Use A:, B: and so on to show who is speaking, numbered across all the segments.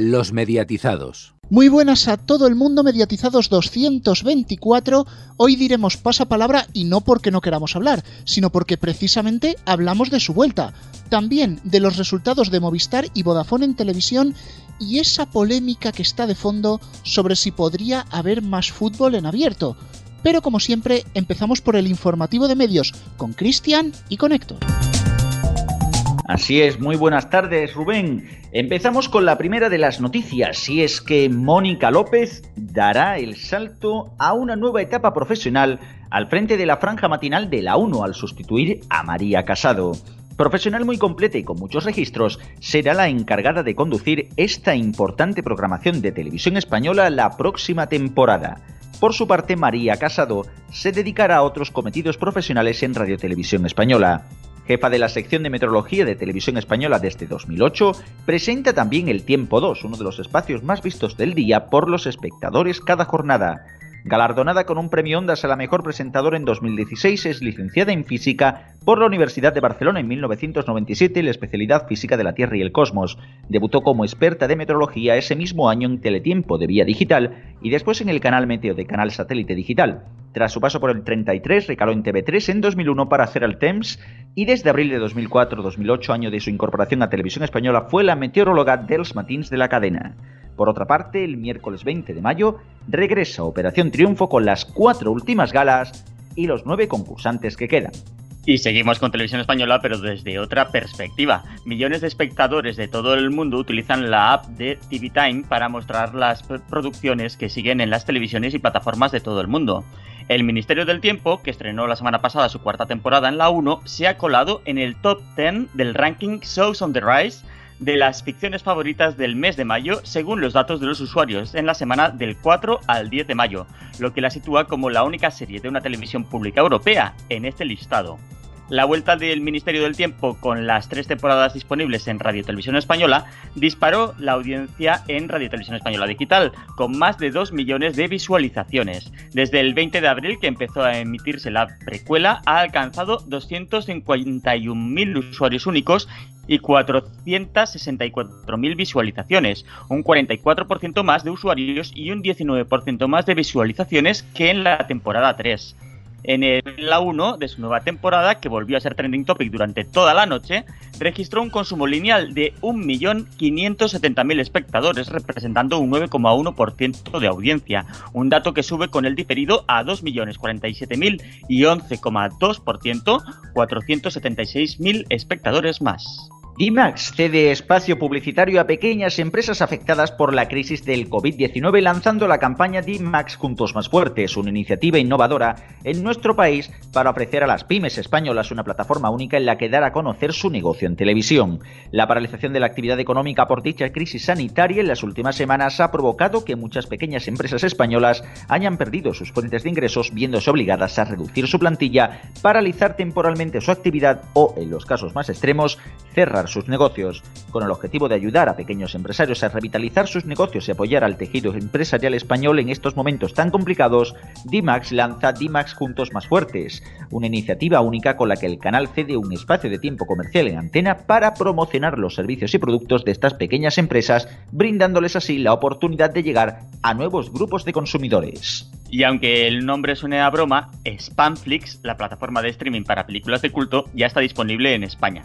A: Los mediatizados.
B: Muy buenas a todo el mundo, mediatizados 224. Hoy diremos pasapalabra y no porque no queramos hablar, sino porque precisamente hablamos de su vuelta. También de los resultados de Movistar y Vodafone en televisión y esa polémica que está de fondo sobre si podría haber más fútbol en abierto. Pero como siempre, empezamos por el informativo de medios con Cristian y con Héctor.
C: Así es, muy buenas tardes Rubén. Empezamos con la primera de las noticias, y es que Mónica López dará el salto a una nueva etapa profesional al frente de la franja matinal de la 1 al sustituir a María Casado. Profesional muy completa y con muchos registros, será la encargada de conducir esta importante programación de televisión española la próxima temporada. Por su parte, María Casado se dedicará a otros cometidos profesionales en Radio Televisión Española jefa de la sección de meteorología de Televisión Española desde 2008, presenta también El Tiempo 2, uno de los espacios más vistos del día por los espectadores cada jornada. Galardonada con un premio Ondas a la mejor presentadora en 2016, es licenciada en física por la Universidad de Barcelona en 1997 en la especialidad física de la Tierra y el Cosmos. Debutó como experta de meteorología ese mismo año en Teletiempo de Vía Digital y después en el canal Meteo de Canal Satélite Digital. Tras su paso por el 33, recaló en TV3 en 2001 para hacer el TEMS y desde abril de 2004-2008, año de su incorporación a Televisión Española, fue la meteoróloga dels matins de la cadena. Por otra parte, el miércoles 20 de mayo regresa Operación Triunfo con las cuatro últimas galas y los nueve concursantes que quedan.
D: Y seguimos con televisión española, pero desde otra perspectiva. Millones de espectadores de todo el mundo utilizan la app de TV Time para mostrar las producciones que siguen en las televisiones y plataformas de todo el mundo. El Ministerio del Tiempo, que estrenó la semana pasada su cuarta temporada en la 1, se ha colado en el top 10 del ranking Shows on the Rise de las ficciones favoritas del mes de mayo según los datos de los usuarios en la semana del 4 al 10 de mayo, lo que la sitúa como la única serie de una televisión pública europea en este listado. La vuelta del Ministerio del Tiempo con las tres temporadas disponibles en Radio Televisión Española disparó la audiencia en Radio Televisión Española Digital, con más de 2 millones de visualizaciones. Desde el 20 de abril, que empezó a emitirse la precuela, ha alcanzado 251.000 usuarios únicos y 464.000 visualizaciones, un 44% más de usuarios y un 19% más de visualizaciones que en la temporada 3 en el, la 1 de su nueva temporada, que volvió a ser trending topic durante toda la noche, registró un consumo lineal de 1.570.000 espectadores, representando un 9,1% de audiencia, un dato que sube con el diferido a 2.047.000 y 11,2%, 476.000 espectadores más.
C: DIMAX cede espacio publicitario a pequeñas empresas afectadas por la crisis del COVID-19 lanzando la campaña DIMAX Juntos Más Fuertes, una iniciativa innovadora en nuestro país para ofrecer a las pymes españolas una plataforma única en la que dar a conocer su negocio en televisión. La paralización de la actividad económica por dicha crisis sanitaria en las últimas semanas ha provocado que muchas pequeñas empresas españolas hayan perdido sus fuentes de ingresos viéndose obligadas a reducir su plantilla, paralizar temporalmente su actividad o, en los casos más extremos, cerrar sus negocios. Con el objetivo de ayudar a pequeños empresarios a revitalizar sus negocios y apoyar al tejido empresarial español en estos momentos tan complicados, DIMAX lanza DIMAX Juntos Más Fuertes, una iniciativa única con la que el canal cede un espacio de tiempo comercial en antena para promocionar los servicios y productos de estas pequeñas empresas, brindándoles así la oportunidad de llegar a nuevos grupos de consumidores.
D: Y aunque el nombre suene a broma, Spamflix, la plataforma de streaming para películas de culto, ya está disponible en España.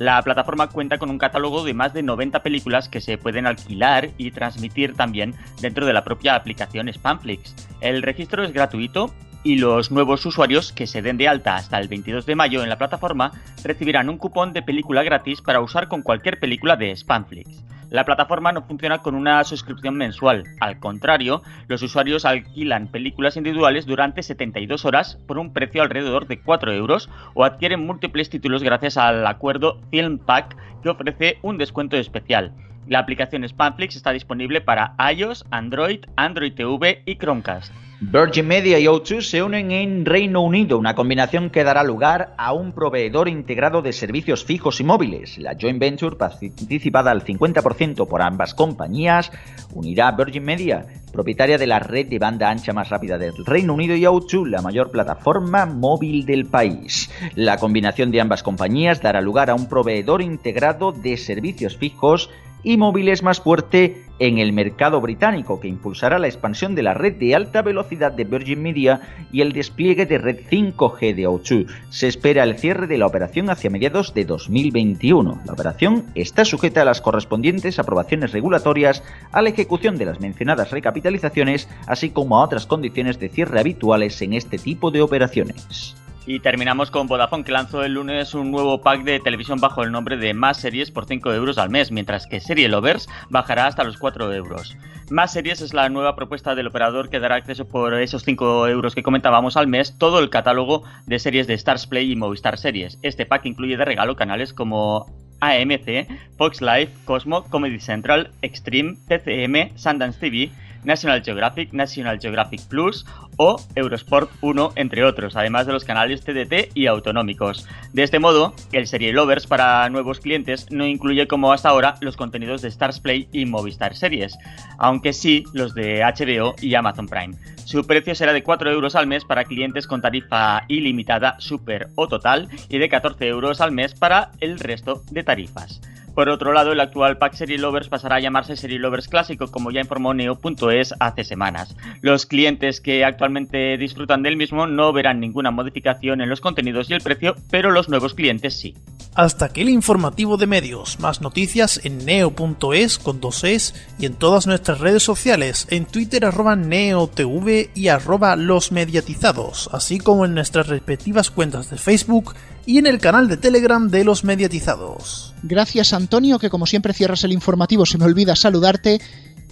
D: La plataforma cuenta con un catálogo de más de 90 películas que se pueden alquilar y transmitir también dentro de la propia aplicación Spamflix. El registro es gratuito y los nuevos usuarios que se den de alta hasta el 22 de mayo en la plataforma recibirán un cupón de película gratis para usar con cualquier película de Spamflix. La plataforma no funciona con una suscripción mensual. Al contrario, los usuarios alquilan películas individuales durante 72 horas por un precio alrededor de 4 euros o adquieren múltiples títulos gracias al acuerdo Film Pack que ofrece un descuento especial. La aplicación Spamflix está disponible para iOS, Android, Android TV y Chromecast.
C: Virgin Media y O2 se unen en Reino Unido, una combinación que dará lugar a un proveedor integrado de servicios fijos y móviles. La joint venture, participada al 50% por ambas compañías, unirá a Virgin Media, propietaria de la red de banda ancha más rápida del Reino Unido, y O2, la mayor plataforma móvil del país. La combinación de ambas compañías dará lugar a un proveedor integrado de servicios fijos y móviles más fuerte en el mercado británico, que impulsará la expansión de la red de alta velocidad de Virgin Media y el despliegue de red 5G de O2. Se espera el cierre de la operación hacia mediados de 2021. La operación está sujeta a las correspondientes aprobaciones regulatorias, a la ejecución de las mencionadas recapitalizaciones, así como a otras condiciones de cierre habituales en este tipo de operaciones.
D: Y terminamos con Vodafone, que lanzó el lunes un nuevo pack de televisión bajo el nombre de Más Series por 5 euros al mes, mientras que Serie Lovers bajará hasta los 4 euros. Más Series es la nueva propuesta del operador que dará acceso por esos 5 euros que comentábamos al mes todo el catálogo de series de Stars Play y Movistar Series. Este pack incluye de regalo canales como AMC, Fox Live, Cosmo, Comedy Central, Extreme, TCM, Sundance TV, National Geographic, National Geographic Plus o Eurosport 1, entre otros, además de los canales TDT y autonómicos. De este modo, el Serie Lovers para nuevos clientes no incluye como hasta ahora los contenidos de Stars Play y Movistar Series, aunque sí los de HBO y Amazon Prime. Su precio será de 4 euros al mes para clientes con tarifa ilimitada, super o total y de 14 euros al mes para el resto de tarifas. Por otro lado, el actual pack Serie Lovers pasará a llamarse Serie Lovers Clásico, como ya informó Neo.es hace semanas. Los clientes que actualmente disfrutan del mismo no verán ninguna modificación en los contenidos y el precio, pero los nuevos clientes sí.
B: Hasta aquí el informativo de medios. Más noticias en neo.es con dos es y en todas nuestras redes sociales, en Twitter arroba neotv y arroba los mediatizados, así como en nuestras respectivas cuentas de Facebook y en el canal de Telegram de los mediatizados. Gracias Antonio, que como siempre cierras el informativo, se me olvida saludarte.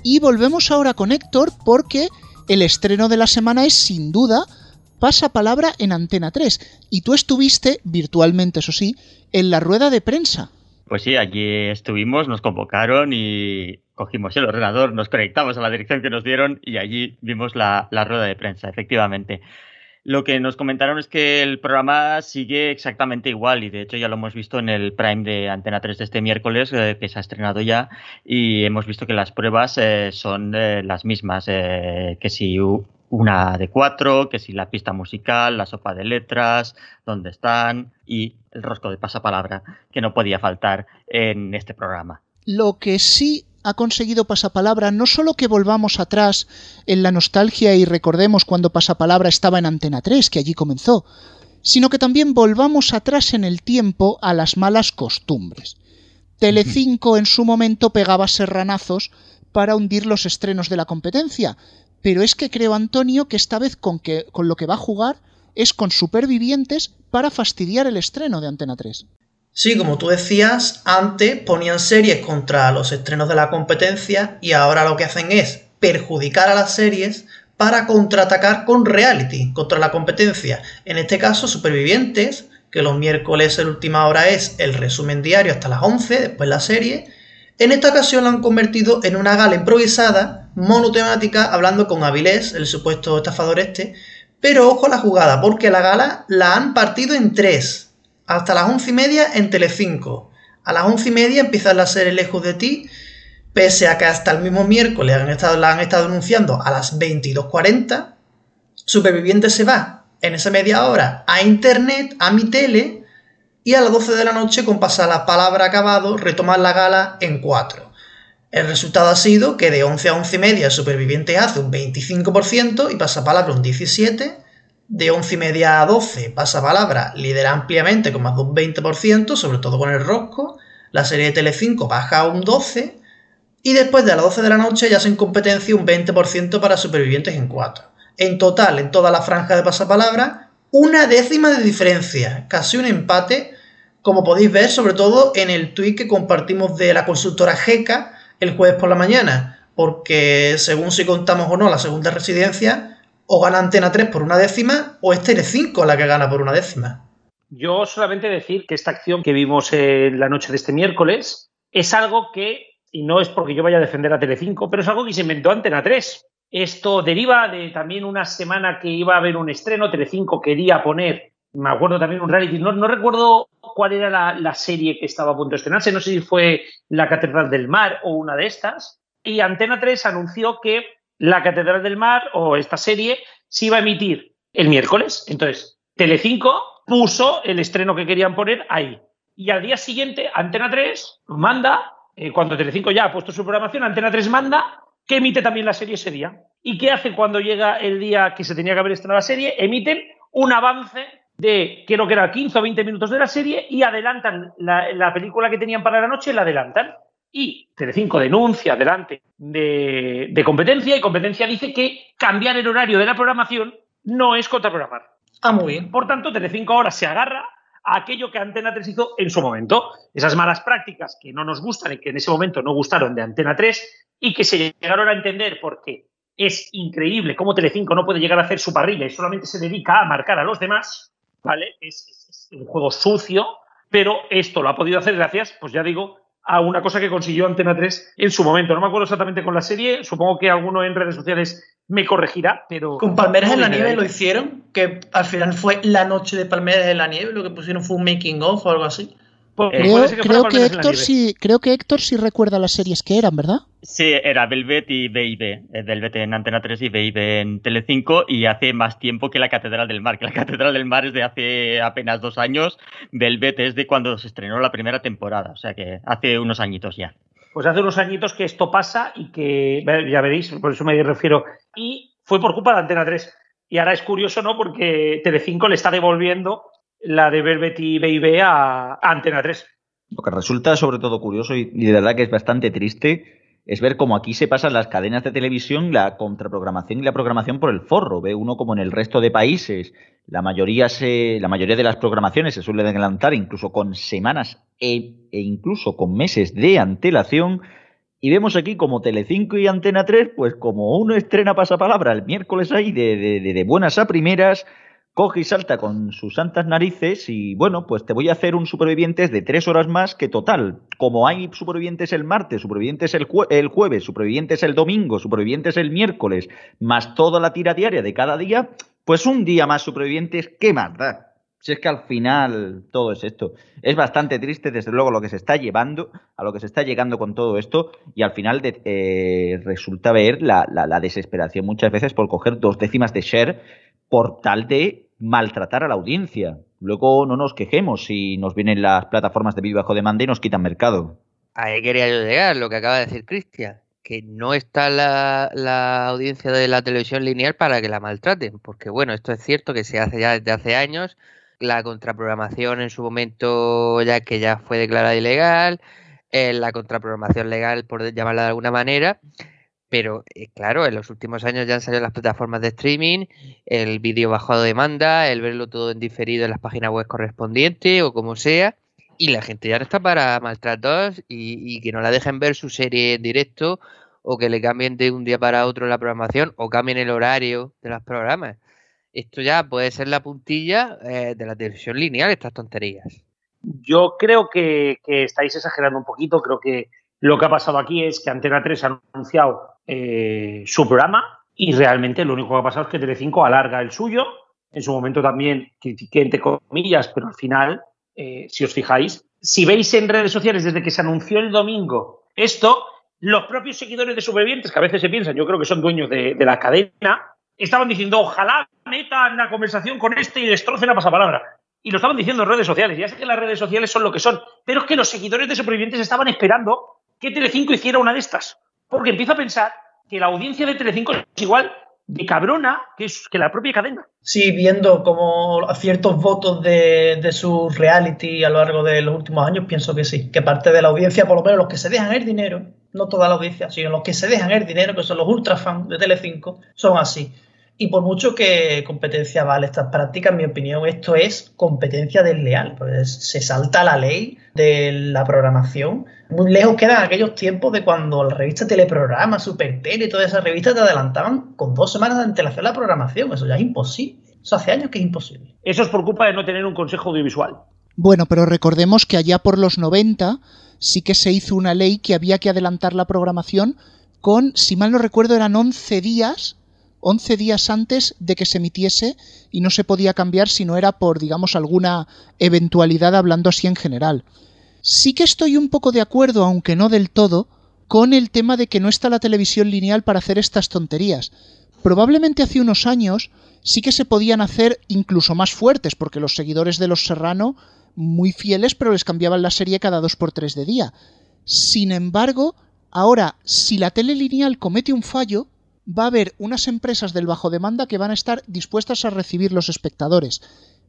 B: Y volvemos ahora con Héctor porque el estreno de la semana es sin duda Pasa Palabra en Antena 3. Y tú estuviste, virtualmente eso sí, en la rueda de prensa.
D: Pues sí, allí estuvimos, nos convocaron y cogimos el ordenador, nos conectamos a la dirección que nos dieron y allí vimos la, rueda de prensa, efectivamente. Lo que nos comentaron es que el programa sigue exactamente igual y de hecho ya lo hemos visto en el Prime de Antena 3 de este miércoles eh, que se ha estrenado ya y hemos visto que las pruebas eh, son eh, las mismas, que si una de cuatro, que si la pista musical, la sopa de letras, dónde están y el rosco de pasapalabra que no podía faltar en este programa.
B: Lo que sí ha conseguido Pasapalabra no solo que volvamos atrás en la nostalgia y recordemos cuando Pasapalabra estaba en Antena 3, que allí comenzó, sino que también volvamos atrás en el tiempo a las malas costumbres. Telecinco en su momento pegaba serranazos para hundir los estrenos de la competencia, pero es que creo, Antonio, que esta vez con, que, con lo que va a jugar es con supervivientes para fastidiar el estreno de Antena 3.
A: Sí, como tú decías, antes ponían series contra los estrenos de la competencia y ahora lo que hacen es perjudicar a las series para contraatacar con reality contra la competencia. En este caso, Supervivientes, que los miércoles en última hora es el resumen diario hasta las 11, después la serie. En esta ocasión la han convertido en una gala improvisada, monotemática, hablando con Avilés, el supuesto estafador este. Pero ojo a la jugada, porque la gala la han partido en tres hasta las once y media en Telecinco. A las once y media empieza la serie Lejos de ti, pese a que hasta el mismo miércoles han estado, la han estado anunciando a las 22.40. Superviviente se va en esa media hora a internet, a mi tele, y a las 12 de la noche, con pasar la palabra acabado, retomar la gala en 4. El resultado ha sido que de 11 a 11 y media Superviviente hace un 25% y pasa palabra un 17%, de 11 y media a 12, pasa palabra, lidera ampliamente con más de un 20%, sobre todo con el Rosco. La serie de Telecinco baja un 12%. Y después de las 12 de la noche ya se en competencia un 20% para supervivientes en 4. En total, en toda la franja de pasapalabra, una décima de diferencia, casi un empate, como podéis ver, sobre todo en el tweet que compartimos de la consultora GECA el jueves por la mañana, porque según si contamos o no la segunda residencia, o gana Antena 3 por una décima o es Tele5 la que gana por una décima.
E: Yo solamente decir que esta acción que vimos en la noche de este miércoles es algo que, y no es porque yo vaya a defender a Tele5, pero es algo que se inventó Antena 3. Esto deriva de también una semana que iba a haber un estreno, Tele5 quería poner, me acuerdo también un reality, no, no recuerdo cuál era la, la, serie que estaba a punto de estrenarse, no sé si fue La Catedral del Mar o una de estas, y Antena 3 anunció que la Catedral del Mar o esta serie se iba a emitir el miércoles. Entonces, Telecinco puso el estreno que querían poner ahí. Y al día siguiente, Antena 3 manda eh, cuando Telecinco ya ha puesto su programación, Antena 3 manda que emite también la serie ese día. ¿Y qué hace cuando llega el día que se tenía que haber estrenado la serie? Emiten un avance de, creo que era 15 o 20 minutos de la serie y adelantan la, película que tenían para la noche, la adelantan. Y Telecinco denuncia delante de, de competencia y competencia dice que cambiar el horario de la programación no es contraprogramar.
A: Ah, muy bien.
E: Por tanto, Telecinco ahora se agarra a aquello que Antena 3 hizo en su momento. Esas malas prácticas que no nos gustan y que en ese momento no gustaron de Antena 3 y que se llegaron a entender porque es increíble cómo Telecinco no puede llegar a hacer su parrilla y solamente se dedica a marcar a los demás, ¿vale? Es, un juego sucio, pero esto lo ha podido hacer gracias, pues ya digo, a una cosa que consiguió Antena 3 en su momento. No me acuerdo exactamente con la serie, supongo que alguno en redes sociales me corregirá, pero...
A: Con Palmeras en la Nieve lo hicieron, que al final fue la noche de Palmeras en la Nieve, lo que pusieron fue un making of o algo así.
B: Creo, que, Héctor sí, creo que Héctor sí recuerda las series que eran, ¿verdad?
D: Sí, era Velvet y B&B. Eh, Velvet en Antena 3 y B&B en Telecinco y hace más tiempo que la Catedral del Mar, que la Catedral del Mar es de hace apenas dos años, Velvet es de cuando se estrenó la primera temporada, o sea que hace unos añitos ya.
E: Pues hace unos añitos que esto pasa y que, ya veréis, por eso me refiero, y fue por culpa de Antena 3. Y ahora es curioso, ¿no? Porque Telecinco le está devolviendo la de Velvet y Baby a, Antena 3.
C: Lo que resulta sobre todo curioso y, de verdad que es bastante triste es ver cómo aquí se pasan las cadenas de televisión, la contraprogramación y la programación por el forro. Ve uno como en el resto de países, la mayoría, se, la mayoría de las programaciones se suelen adelantar incluso con semanas e, e, incluso con meses de antelación. Y vemos aquí como Telecinco y Antena 3, pues como uno estrena pasapalabra el miércoles ahí de, de buenas a primeras, coge y salta con sus santas narices y bueno, pues te voy a hacer un supervivientes de tres horas más que total. Como hay supervivientes el martes, supervivientes el, jueves, supervivientes el domingo, supervivientes el miércoles, más toda la tira diaria de cada día, pues un día más supervivientes, ¿qué más da? Si es que al final todo es esto. Es bastante triste, desde luego, lo que se está llevando, a lo que se está llegando con todo esto, y al final eh, resulta ver la, la desesperación muchas veces por coger dos décimas de share por tal de maltratar a la audiencia. Luego no nos quejemos si nos vienen las plataformas de vídeo bajo demanda y nos quitan mercado.
F: Ahí quería yo llegar, lo que acaba de decir Cristian, que no está la, audiencia de la televisión lineal para que la maltraten, porque bueno, esto es cierto que se hace ya desde hace años, la contraprogramación en su momento ya que ya fue declarada ilegal, eh, la contraprogramación legal por llamarla de alguna manera, pero eh, claro, en los últimos años ya han salido las plataformas de streaming, el vídeo bajo a demanda, el verlo todo en diferido en las páginas web correspondientes o como sea. Y la gente ya no está para maltratos y, y que no la dejen ver su serie en directo o que le cambien de un día para otro la programación o cambien el horario de los programas. Esto ya puede ser la puntilla eh, de la televisión lineal, estas tonterías.
E: Yo creo que, que estáis exagerando un poquito. Creo que lo que ha pasado aquí es que Antena 3 ha anunciado eh, su programa y realmente lo único que ha pasado es que Telecinco alarga el suyo. En su momento también critiqué entre comillas, pero al final, eh, si os fijáis, si veis en redes sociales desde que se anunció el domingo esto, los propios seguidores de Supervivientes, que a veces se piensan, yo creo que son dueños de, la cadena, estaban diciendo, ojalá metan la conversación con este y destrocen la pasapalabra. Y lo estaban diciendo en redes sociales. Ya sé que las redes sociales son lo que son, pero es que los seguidores de Supervivientes estaban esperando que Telecinco hiciera una de estas. Porque empiezo a pensar que la audiencia de Telecinco es igual de cabrona que, la propia cadena.
A: Sí, viendo como ciertos votos de, su reality a lo largo de los últimos años, pienso que sí, que parte de la audiencia, por lo menos los que se dejan el dinero, no toda la audiencia, sino los que se dejan el dinero, que son los ultra fans de Telecinco, son así. Y por mucho que competencia vale estas prácticas, en mi opinión, esto es competencia desleal. Pues se salta la ley de la programación. Muy lejos quedan aquellos tiempos de cuando la revista Teleprograma, Super Tele y todas esas revistas te adelantaban con dos semanas de antelación la programación. Eso ya es imposible. Eso hace años que es imposible.
E: Eso es por culpa de no tener un consejo audiovisual.
B: Bueno, pero recordemos que allá por los 90 sí que se hizo una ley que había que adelantar la programación con, si mal no recuerdo, eran 11 días 11 días antes de que se emitiese y no se podía cambiar si no era por, digamos, alguna eventualidad hablando así en general. Sí que estoy un poco de acuerdo, aunque no del todo, con el tema de que no está la televisión lineal para hacer estas tonterías. Probablemente hace unos años sí que se podían hacer incluso más fuertes, porque los seguidores de Los Serrano, muy fieles, pero les cambiaban la serie cada dos por tres de día. Sin embargo, ahora, si la tele lineal comete un fallo, va a haber unas empresas del bajo demanda que van a estar dispuestas a recibir los espectadores.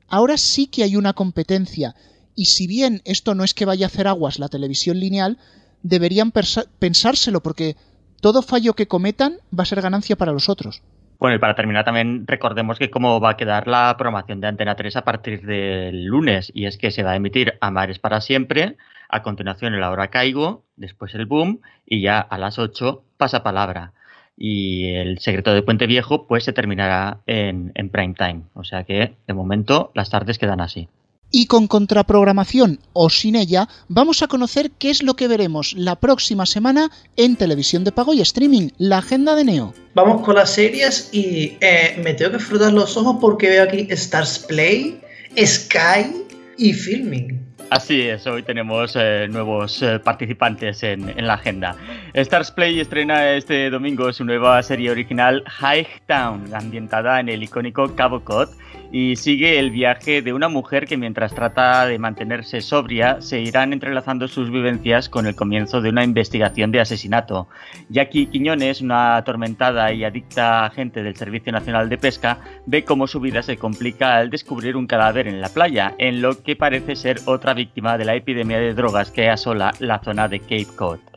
B: Ahora sí que hay una competencia, y si bien esto no es que vaya a hacer aguas la televisión lineal, deberían pensárselo porque todo fallo que cometan va a ser ganancia para los otros.
D: Bueno, y para terminar también recordemos que cómo va a quedar la programación de Antena 3 a partir del lunes, y es que se va a emitir Amares para siempre, a continuación el Ahora Caigo, después el Boom, y ya a las 8 pasa palabra. Y el secreto de Puente Viejo pues se terminará en, en prime time. O sea que de momento las tardes quedan así
B: y con contraprogramación o sin ella, vamos a conocer qué es lo que veremos la próxima semana en televisión de pago y streaming, la agenda de Neo.
A: Vamos con las series y eh, me tengo que frotar los ojos porque veo aquí Stars Play, Sky y Filming.
D: Así es, hoy tenemos eh, nuevos eh, participantes en, en, la agenda. Stars Play estrena este domingo su nueva serie original High Town, ambientada en el icónico Cabo Cod y sigue el viaje de una mujer que mientras trata de mantenerse sobria se irán entrelazando sus vivencias con el comienzo de una investigación de asesinato. Jackie Quiñones, una atormentada y adicta agente del Servicio Nacional de Pesca, ve cómo su vida se complica al descubrir un cadáver en la playa, en lo que parece ser otra víctima de la epidemia de drogas que asola la zona de Cape Cod.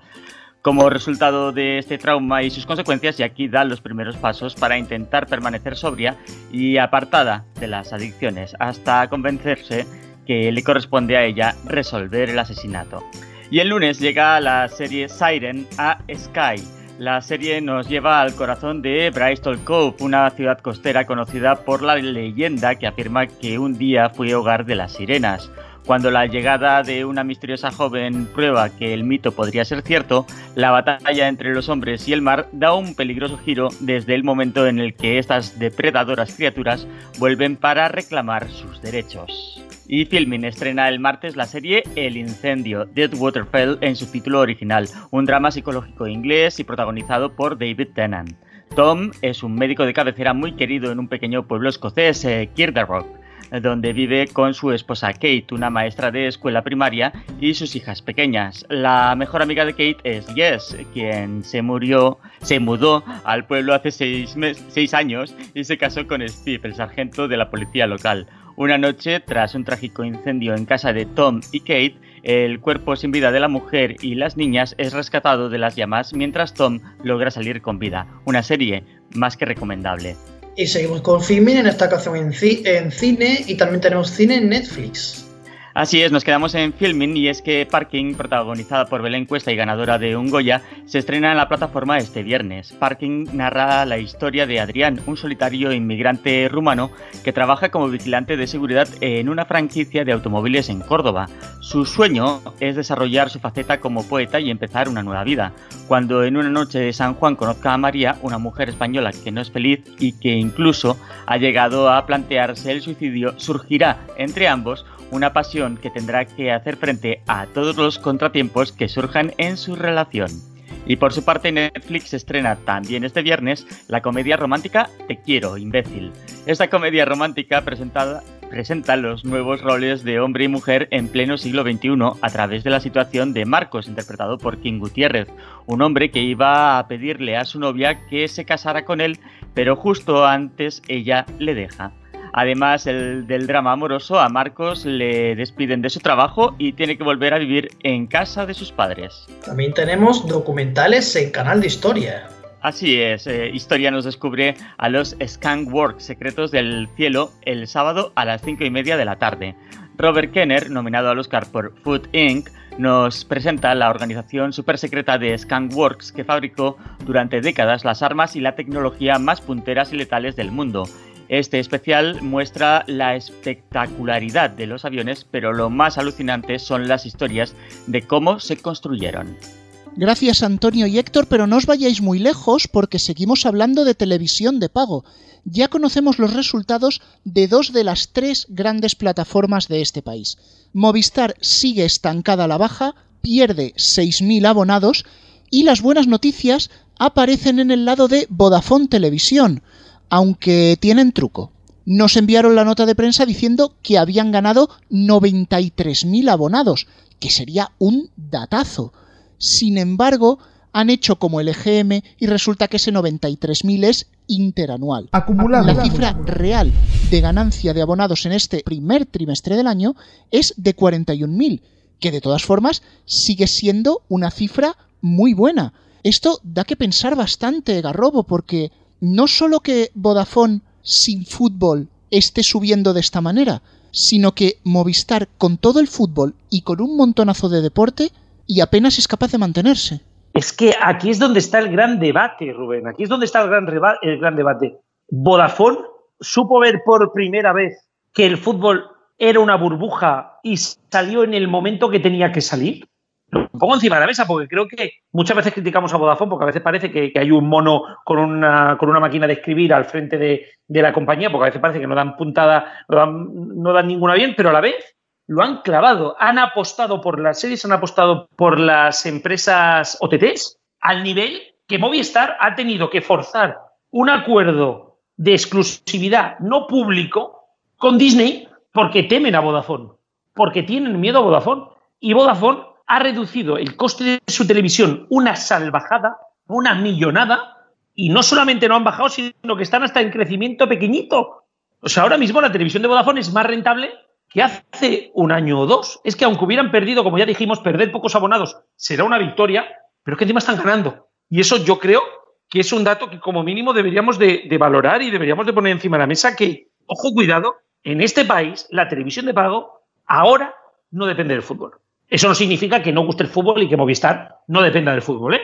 D: Como resultado de este trauma y sus consecuencias, Jackie da los primeros pasos para intentar permanecer sobria y apartada de las adicciones, hasta convencerse que le corresponde a ella resolver el asesinato. Y el lunes llega la serie Siren a Sky. La serie nos lleva al corazón de Bristol Cove, una ciudad costera conocida por la leyenda que afirma que un día fue hogar de las sirenas. Cuando la llegada de una misteriosa joven prueba que el mito podría ser cierto, la batalla entre los hombres y el mar da un peligroso giro desde el momento en el que estas depredadoras criaturas vuelven para reclamar sus derechos. Y Filmin estrena el martes la serie El Incendio, Dead Waterfell en su título original, un drama psicológico inglés y protagonizado por David Tennant. Tom es un médico de cabecera muy querido en un pequeño pueblo escocés, eh, donde vive con su esposa Kate, una maestra de escuela primaria, y sus hijas pequeñas. La mejor amiga de Kate es Jess, quien se murió, se mudó al pueblo hace seis, seis años y se casó con Steve, el sargento de la policía local. Una noche, tras un trágico incendio en casa de Tom y Kate, el cuerpo sin vida de la mujer y las niñas es rescatado de las llamas mientras Tom logra salir con vida. Una serie más que recomendable.
A: Y seguimos con filming, en esta ocasión en, en cine y también tenemos cine en Netflix.
D: Así es, nos quedamos en filming y es que Parking, protagonizada por Belén Cuesta y ganadora de un Goya, se estrena en la plataforma este viernes. Parking narra la historia de Adrián, un solitario inmigrante rumano que trabaja como vigilante de seguridad en una franquicia de automóviles en Córdoba. Su sueño es desarrollar su faceta como poeta y empezar una nueva vida. Cuando en una noche de San Juan conozca a María, una mujer española que no es feliz y que incluso ha llegado a plantearse el suicidio, surgirá entre ambos una pasión que tendrá que hacer frente a todos los contratiempos que surjan en su relación. Y por su parte Netflix estrena también este viernes la comedia romántica Te quiero, imbécil. Esta comedia romántica presentada, presenta los nuevos roles de hombre y mujer en pleno siglo XXI a través de la situación de Marcos, interpretado por King Gutiérrez, un hombre que iba a pedirle a su novia que se casara con él, pero justo antes ella le deja. Además el, del drama amoroso, a Marcos le despiden de su trabajo y tiene que volver a vivir en casa de sus padres.
A: También tenemos documentales en Canal de Historia.
D: Así es, eh, Historia nos descubre a los Work Secretos del Cielo el sábado a las 5 y media de la tarde. Robert Kenner, nominado al Oscar por Food Inc., nos presenta la organización supersecreta de Works que fabricó durante décadas las armas y la tecnología más punteras y letales del mundo este especial muestra la espectacularidad de los aviones, pero lo más alucinante son las historias de cómo se construyeron.
B: Gracias Antonio y Héctor, pero no os vayáis muy lejos porque seguimos hablando de televisión de pago. Ya conocemos los resultados de dos de las tres grandes plataformas de este país. Movistar sigue estancada a la baja, pierde 6.000 abonados y las buenas noticias aparecen en el lado de Vodafone Televisión, aunque tienen truco. Nos enviaron la nota de prensa diciendo que habían ganado 93.000 abonados, que sería un datazo. Sin embargo, han hecho como el EGM y resulta que ese 93.000 es interanual.
G: Acumulado.
B: La cifra real de ganancia de abonados en este primer trimestre del año es de 41.000, que de todas formas sigue siendo una cifra muy buena. Esto da que pensar bastante, Garrobo, porque no solo que Vodafone sin fútbol esté subiendo de esta manera, sino que Movistar con todo el fútbol y con un montonazo de deporte y apenas es capaz de mantenerse.
E: Es que aquí es donde está el gran debate, Rubén. Aquí es donde está el gran, el gran debate. Vodafone supo ver por primera vez que el fútbol era una burbuja y salió en el momento que tenía que salir. Lo pongo encima de la mesa porque creo que muchas veces criticamos a Vodafone porque a veces parece que, hay un mono con una, con una máquina de escribir al frente de, la compañía, porque a veces parece que no dan puntada, no dan, no dan ninguna bien, pero a la vez lo han clavado, han apostado por las series, han apostado por las empresas OTTs, al nivel que Movistar ha tenido que forzar un acuerdo de exclusividad no público con Disney porque temen a Vodafone, porque tienen miedo a Vodafone. Y Vodafone ha reducido el coste de su televisión una salvajada, una millonada, y no solamente no han bajado, sino que están hasta en crecimiento pequeñito. O sea, ahora mismo la televisión de Vodafone es más rentable que hace un año o dos. Es que aunque hubieran perdido, como ya dijimos, perder pocos abonados será una victoria, pero que encima están ganando. Y eso yo creo que es un dato que como mínimo deberíamos de, de valorar y deberíamos de poner encima de la mesa que, ojo, cuidado, en este país la televisión de pago ahora no depende del fútbol. Eso no significa que no guste el fútbol y que Movistar no dependa del fútbol, ¿eh?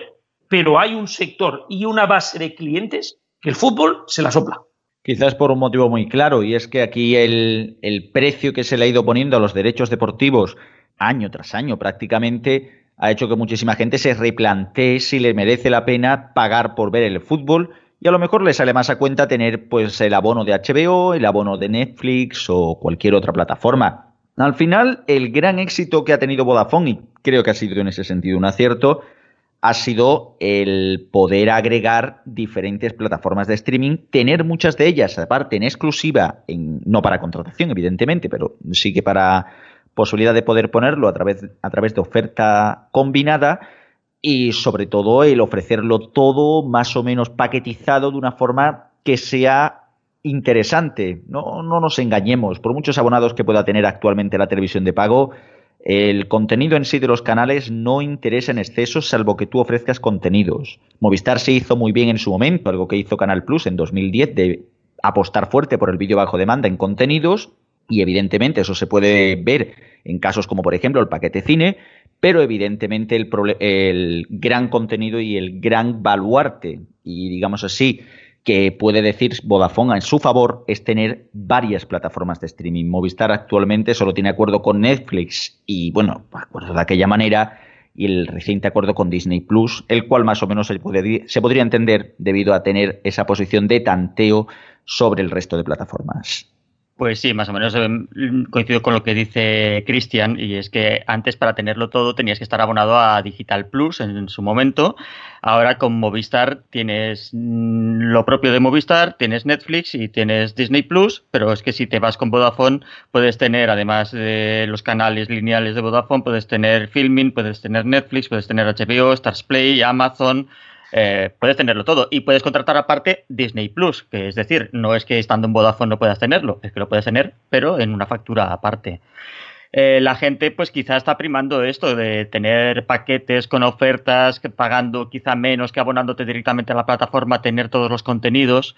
E: Pero hay un sector y una base de clientes que el fútbol se la sopla.
C: Quizás por un motivo muy claro, y es que aquí el, el precio que se le ha ido poniendo a los derechos deportivos año tras año prácticamente ha hecho que muchísima gente se replantee si le merece la pena pagar por ver el fútbol y a lo mejor le sale más a cuenta tener pues el abono de HBO, el abono de Netflix o cualquier otra plataforma. Al final, el gran éxito que ha tenido Vodafone, y creo que ha sido en ese sentido un acierto, ha sido el poder agregar diferentes plataformas de streaming, tener muchas de ellas, aparte en exclusiva, no para contratación, evidentemente, pero sí que para posibilidad de poder ponerlo a través, a través de oferta combinada y sobre todo el ofrecerlo todo más o menos paquetizado de una forma que sea interesante. No, no nos engañemos, por muchos abonados que pueda tener actualmente la televisión de pago, el contenido en sí de los canales no interesa en exceso salvo que tú ofrezcas contenidos. Movistar se hizo muy bien en su momento, algo que hizo Canal Plus en 2010 de apostar fuerte por el vídeo bajo demanda en contenidos y evidentemente eso se puede ver en casos como por ejemplo el paquete cine, pero evidentemente el, el gran contenido y el gran baluarte, y digamos así, que puede decir Vodafone en su favor es tener varias plataformas de streaming. Movistar actualmente solo tiene acuerdo con Netflix y, bueno, acuerdo de aquella manera, y el reciente acuerdo con Disney Plus, el cual más o menos se, podría entender debido a tener esa posición de tanteo sobre el resto de plataformas.
D: Pues sí, más o menos em, coincido con lo que dice Cristian, y es que antes para tenerlo todo tenías que estar abonado a Digital Plus en, su momento. Ahora con Movistar tienes mm, lo propio de Movistar, tienes Netflix y tienes Disney Plus, pero es que si te vas con Vodafone puedes tener, además de los canales lineales de Vodafone, puedes tener Filming, puedes tener Netflix, puedes tener HBO, Stars Play, Amazon, eh, puedes tenerlo todo. Y puedes contratar aparte Disney Plus, que es decir, no es que estando en Vodafone no puedas tenerlo, es que lo puedes tener, pero en una factura aparte. Eh, la gente pues quizá está primando esto de tener paquetes con ofertas, pagando quizá menos que abonándote directamente a la plataforma, tener todos los contenidos,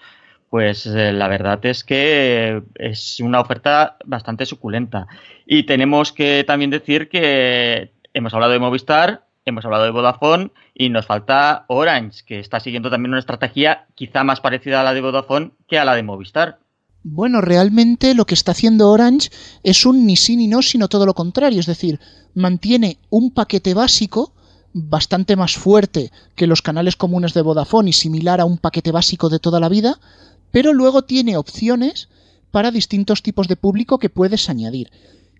D: pues eh, la verdad es que es una oferta bastante suculenta. Y tenemos que también decir que hemos hablado de Movistar, hemos hablado de Vodafone y nos falta Orange, que está siguiendo también una estrategia quizá más parecida a la de Vodafone que a la de Movistar.
B: Bueno, realmente lo que está haciendo Orange es un ni sí ni no, sino todo lo contrario. Es decir, mantiene un paquete básico bastante más fuerte que los canales comunes de Vodafone y similar a un paquete básico de toda la vida, pero luego tiene opciones para distintos tipos de público que puedes añadir.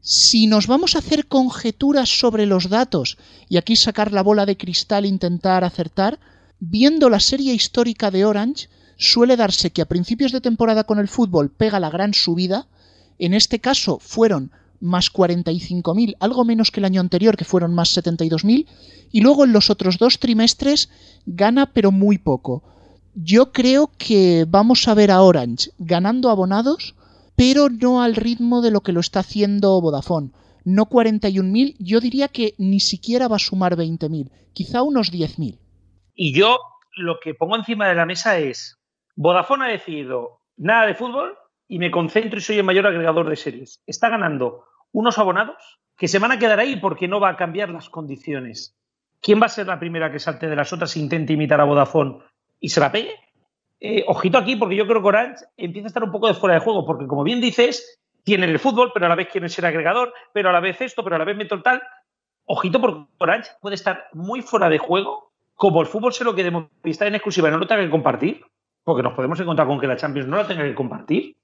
B: Si nos vamos a hacer conjeturas sobre los datos y aquí sacar la bola de cristal e intentar acertar, viendo la serie histórica de Orange, suele darse que a principios de temporada con el fútbol pega la gran subida, en este caso fueron más 45.000, algo menos que el año anterior, que fueron más 72.000, y luego en los otros dos trimestres gana pero muy poco. Yo creo que vamos a ver a Orange ganando abonados, pero no al ritmo de lo que lo está haciendo Vodafone. No 41.000, yo diría que ni siquiera va a sumar 20.000, quizá unos 10.000.
E: Y yo lo que pongo encima de la mesa es, Vodafone ha decidido nada de fútbol y me concentro y soy el mayor agregador de series. Está ganando unos abonados que se van a quedar ahí porque no va a cambiar las condiciones. ¿Quién va a ser la primera que salte de las otras e intente imitar a Vodafone y se la pegue? Eh, ojito aquí, porque yo creo que Orange empieza a estar un poco de fuera de juego, porque como bien dices, tienen el fútbol, pero a la vez quieren ser agregador, pero a la vez esto, pero a la vez meto tal. Ojito, porque Orange puede estar muy fuera de juego, como el fútbol se lo que de estar en exclusiva y no lo tenga que compartir, porque nos podemos encontrar con que la Champions no la tenga que compartir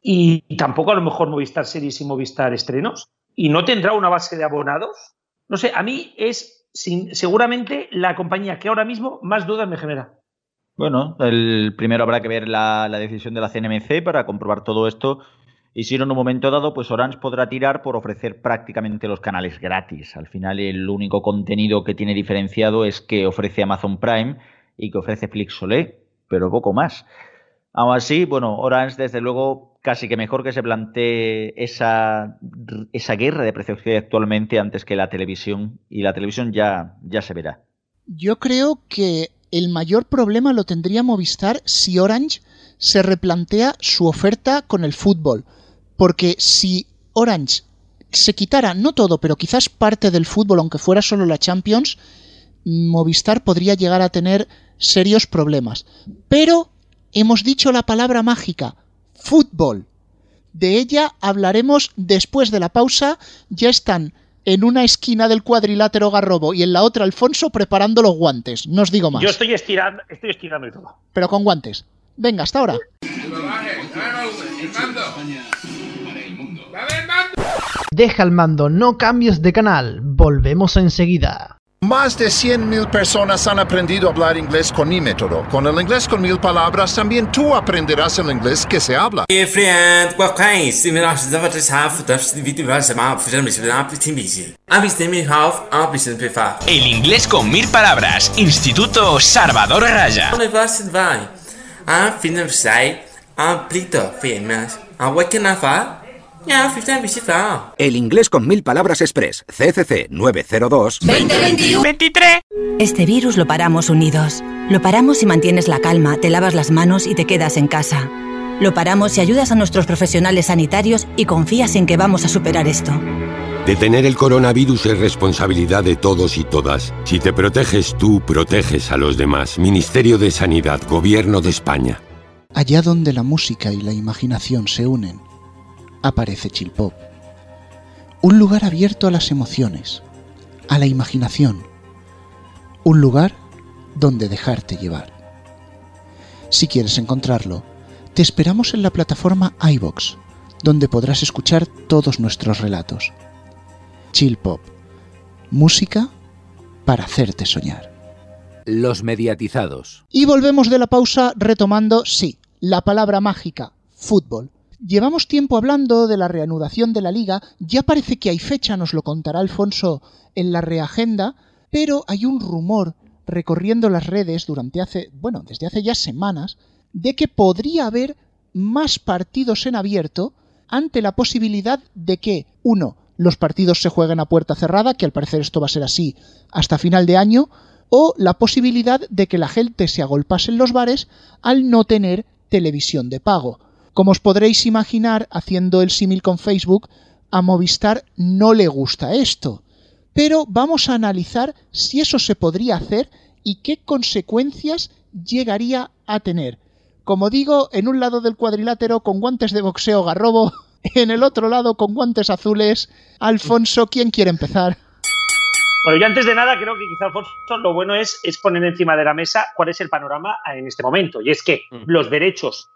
E: y tampoco a lo mejor Movistar Series y Movistar Estrenos, y no tendrá una base de abonados. No sé, a mí es seguramente la compañía que ahora mismo más dudas me genera.
C: Bueno, el primero habrá que ver la, decisión de la CNMC para comprobar todo esto. Y si no, en un momento dado, pues Orange podrá tirar por ofrecer prácticamente los canales gratis. Al final, el único contenido que tiene diferenciado es que ofrece Amazon Prime y que ofrece Flixolé, pero poco más. Aún así, bueno, Orange desde luego casi que mejor que se plantee esa, esa guerra de precios que hay actualmente antes que la televisión y la televisión ya, ya se verá.
B: Yo creo que el mayor problema lo tendría Movistar si Orange se replantea su oferta con el fútbol. Porque si Orange se quitara, no todo, pero quizás parte del fútbol, aunque fuera solo la Champions, Movistar podría llegar a tener serios problemas. Pero hemos dicho la palabra mágica, fútbol. De ella hablaremos después de la pausa. Ya están en una esquina del cuadrilátero Garrobo y en la otra Alfonso preparando los guantes. No os digo más.
E: Yo estoy estirando, estoy estirando y todo.
B: Pero con guantes. Venga, hasta ahora.
A: Deja el mando, no cambies de canal. Volvemos enseguida.
G: Más de 100.000 personas han aprendido a hablar inglés con mi método. Con el inglés con mil palabras también tú aprenderás el inglés que se habla.
H: El inglés con mil palabras. Instituto Salvador Raya.
I: El inglés con mil palabras express. CCC 902
H: 2021 23.
J: Este virus lo paramos unidos. Lo paramos si mantienes la calma, te lavas las manos y te quedas en casa. Lo paramos si ayudas a nuestros profesionales sanitarios y confías en que vamos a superar esto.
K: Detener el coronavirus es responsabilidad de todos y todas. Si te proteges tú, proteges a los demás. Ministerio de Sanidad, Gobierno de España.
B: Allá donde la música y la imaginación se unen aparece Chilpop. Un lugar abierto a las emociones, a la imaginación. Un lugar donde dejarte llevar. Si quieres encontrarlo, te esperamos en la plataforma iBox, donde podrás escuchar todos nuestros relatos. Chilpop. Música para hacerte soñar.
I: Los mediatizados.
B: Y volvemos de la pausa retomando, sí, la palabra mágica, fútbol Llevamos tiempo hablando de la reanudación de la liga, ya parece que hay fecha, nos lo contará Alfonso en la reagenda, pero hay un rumor recorriendo las redes durante hace, bueno, desde hace ya semanas, de que podría haber más partidos en abierto ante la posibilidad de que, uno, los partidos se jueguen a puerta cerrada, que al parecer esto va a ser así hasta final de año, o la posibilidad de que la gente se agolpase en los bares al no tener televisión de pago. Como os podréis imaginar, haciendo el símil con Facebook, a Movistar no le gusta esto. Pero vamos a analizar si eso se podría hacer y qué consecuencias llegaría a tener. Como digo, en un lado del cuadrilátero con guantes de boxeo garrobo, en el otro lado con guantes azules. Alfonso, ¿quién quiere empezar?
E: Bueno, yo antes de nada creo que quizá Alfonso lo bueno es, es poner encima de la mesa cuál es el panorama en este momento. Y es que los derechos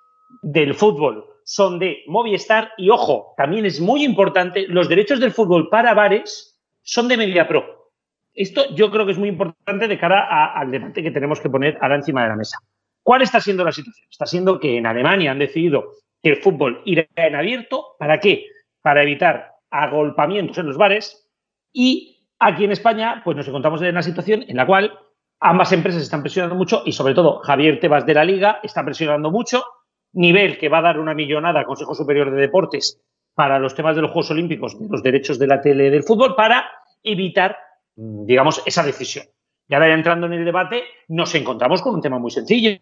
E: del fútbol son de Movistar y ojo, también es muy importante, los derechos del fútbol para bares son de MediaPro. Esto yo creo que es muy importante de cara al debate que tenemos que poner ahora encima de la mesa. ¿Cuál está siendo la situación? Está siendo que en Alemania han decidido que el fútbol irá en abierto. ¿Para qué? Para evitar agolpamientos en los bares y aquí en España pues nos encontramos en una situación en la cual ambas empresas están presionando mucho y sobre todo Javier Tebas de la Liga está presionando mucho, nivel que va a dar una millonada al Consejo Superior de Deportes para los temas de los Juegos Olímpicos, de los derechos de la tele del fútbol, para evitar, mm, digamos, esa decisión. Y ahora ya entrando en el debate, nos encontramos con un tema muy sencillo,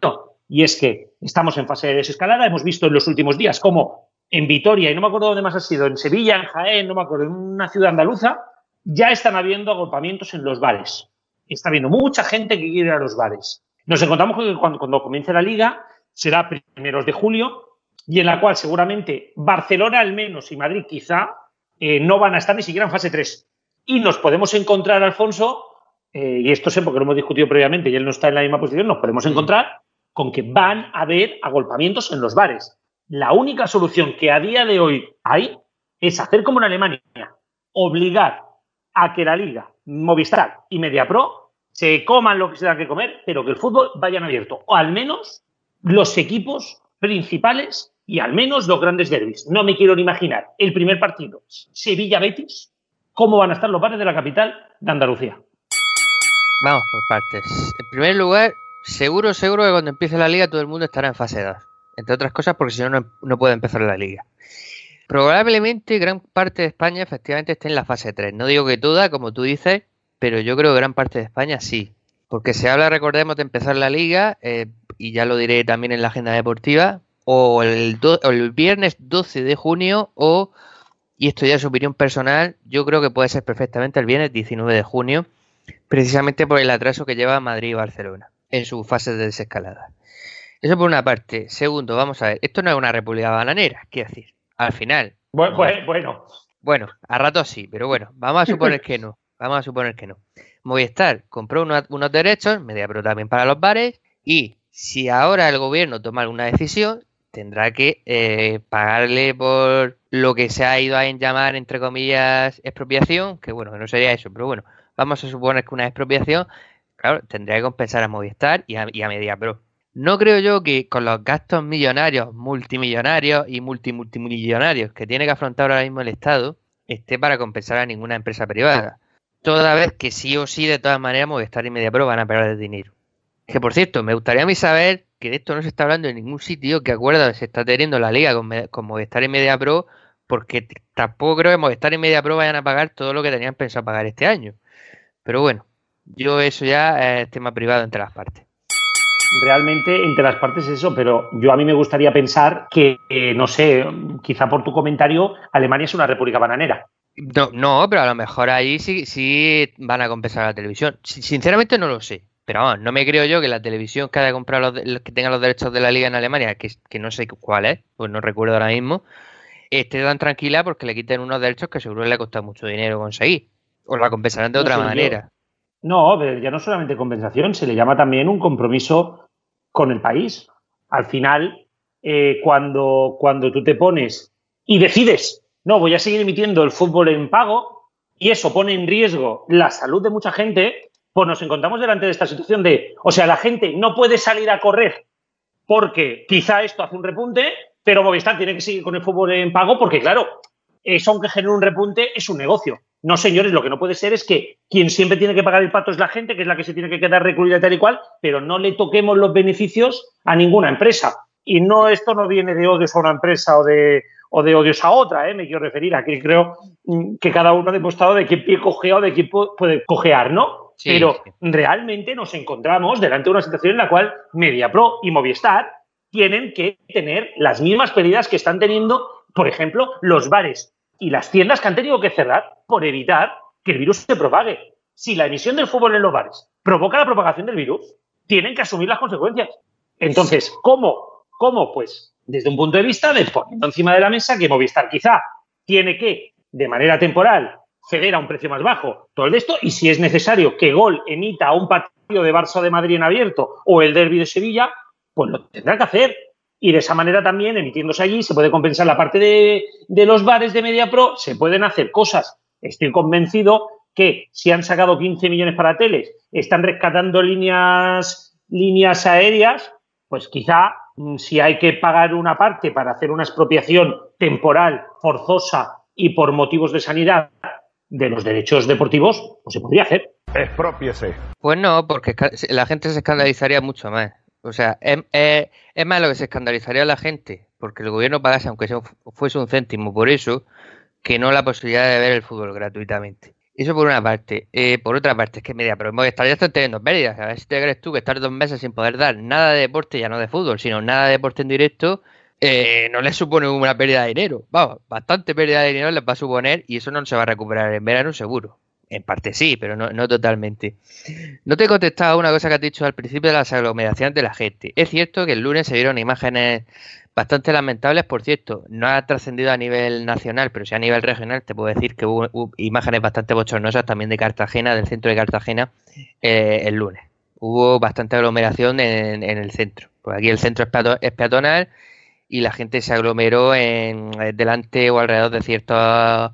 E: y es que estamos en fase de desescalada. Hemos visto en los últimos días cómo en Vitoria, y no me acuerdo dónde más ha sido, en Sevilla, en Jaén, no me acuerdo, en una ciudad andaluza, ya están habiendo agolpamientos en los bares. Está habiendo mucha gente que quiere ir a los bares. Nos encontramos con que cuando, cuando comience la liga será primeros de julio y en la cual seguramente Barcelona al menos y Madrid quizá eh, no van a estar ni siquiera en fase 3. Y nos podemos encontrar, Alfonso, eh, y esto sé porque lo hemos discutido previamente y él no está en la misma posición, nos podemos encontrar con que van a haber agolpamientos en los bares. La única solución que a día de hoy hay es hacer como en Alemania, obligar a que la liga, Movistar y MediaPro se coman lo que se da que comer, pero que el fútbol vaya en abierto. O al menos los equipos principales y al menos los grandes derbis. No me quiero ni imaginar el primer partido, Sevilla-Betis, cómo van a estar los bares de la capital de Andalucía.
F: Vamos por partes. En primer lugar, seguro, seguro que cuando empiece la liga todo el mundo estará en fase 2. Entre otras cosas porque si no, no puede empezar la liga. Probablemente gran parte de España efectivamente esté en la fase 3. No digo que toda, como tú dices, pero yo creo que gran parte de España sí. Porque se habla, recordemos, de empezar la liga, eh, y ya lo diré también en la agenda deportiva, o el, el viernes 12 de junio, o, y esto ya es opinión personal, yo creo que puede ser perfectamente el viernes 19 de junio, precisamente por el atraso que lleva Madrid y Barcelona en su fase de desescalada. Eso por una parte. Segundo, vamos a ver, esto no es una república bananera, ¿qué decir? Al final.
E: Bueno, bueno.
F: Bueno, a rato sí, pero bueno, vamos a suponer que no. Vamos a suponer que no. Movistar compró unos, derechos, pero también para los bares, y si ahora el gobierno toma alguna decisión, tendrá que eh, pagarle por lo que se ha ido a llamar, entre comillas, expropiación, que bueno, no sería eso, pero bueno, vamos a suponer que una expropiación, claro, tendría que compensar a Movistar y a, y a MediaPro. No creo yo que con los gastos millonarios, multimillonarios y multimultimillonarios que tiene que afrontar ahora mismo el Estado, esté para compensar a ninguna empresa privada. Toda vez que sí o sí, de todas maneras, Movistar y MediaPro van a perder dinero. Que por cierto, me gustaría a mí saber que de esto no se está hablando en ningún sitio, que acuerda se está teniendo la liga con, con Movistar y MediaPro, porque tampoco creo que Movistar y MediaPro vayan a pagar todo lo que tenían pensado pagar este año. Pero bueno, yo eso ya es tema privado entre las partes
E: realmente entre las partes es eso, pero yo a mí me gustaría pensar que, eh, no sé, quizá por tu comentario, Alemania es una república bananera.
F: No, no, pero a lo mejor ahí sí, sí van a compensar la televisión. Sinceramente no lo sé. Pero vamos, no me creo yo que la televisión que haya comprado los, que tenga los derechos de la liga en Alemania, que, que no sé cuál es, pues no recuerdo ahora mismo, esté tan tranquila porque le quiten unos derechos que seguro le ha costado mucho dinero conseguir. O la compensarán de otra manera.
E: No, pero ya no solamente compensación, se le llama también un compromiso con el país. Al final, eh, cuando, cuando tú te pones y decides, no, voy a seguir emitiendo el fútbol en pago y eso pone en riesgo la salud de mucha gente, pues nos encontramos delante de esta situación de, o sea, la gente no puede salir a correr porque quizá esto hace un repunte, pero Movistar tiene que seguir con el fútbol en pago porque, claro, eso aunque genere un repunte es un negocio. No, señores, lo que no puede ser es que quien siempre tiene que pagar el pato es la gente, que es la que se tiene que quedar recluida tal y cual, pero no le toquemos los beneficios a ninguna empresa. Y no, esto no viene de odios a una empresa o de, o de odios a otra, ¿eh? me quiero referir a que creo mm, que cada uno ha demostrado de qué pie cogea o de qué puede cojear, ¿no? Pero realmente nos encontramos delante de una situación en la cual MediaPro y Movistar tienen que tener las mismas pérdidas que están teniendo, por ejemplo, los bares y las tiendas que han tenido que cerrar por evitar que el virus se propague. Si la emisión del fútbol en los bares provoca la propagación del virus, tienen que asumir las consecuencias. Entonces, ¿cómo? ¿Cómo? Pues desde un punto de vista de poniendo encima de la mesa que Movistar quizá tiene que, de manera temporal, ceder a un precio más bajo todo el de esto y si es necesario que Gol emita un partido de Barça de Madrid en abierto o el Derby de Sevilla, pues lo tendrá que hacer y de esa manera también, emitiéndose allí, se puede compensar la parte de, los bares de MediaPro, se pueden hacer cosas. Estoy convencido que si han sacado 15 millones para teles, están rescatando líneas, líneas aéreas, pues quizá mm, si hay que pagar una parte para hacer una expropiación temporal, forzosa y por motivos de sanidad de los derechos deportivos, pues se podría hacer.
L: Expropiese.
F: Pues no, porque la gente se escandalizaría mucho más. O sea, es, es, más lo que se escandalizaría a la gente, porque el gobierno pagase, aunque fuese un céntimo por eso, que no la posibilidad de ver el fútbol gratuitamente. Eso por una parte. Eh, por otra parte, es que media, pero ya teniendo pérdidas. A ver si te crees tú que estar dos meses sin poder dar nada de deporte, ya no de fútbol, sino nada de deporte en directo, eh, no les supone una pérdida de dinero. Vamos, bastante pérdida de dinero les va a suponer y eso no se va a recuperar en verano seguro. En parte sí, pero no, no totalmente. No te he contestado una cosa que has dicho al principio de las aglomeraciones de la gente. Es cierto que el lunes se vieron imágenes bastante lamentables, por cierto, no ha trascendido a nivel nacional, pero sí a nivel regional, te puedo decir que hubo, imágenes bastante bochornosas también de Cartagena, del centro de Cartagena, eh, el lunes. Hubo bastante aglomeración en, el centro. Pues aquí el centro es peatonal y la gente se aglomeró en eh, delante o alrededor de ciertos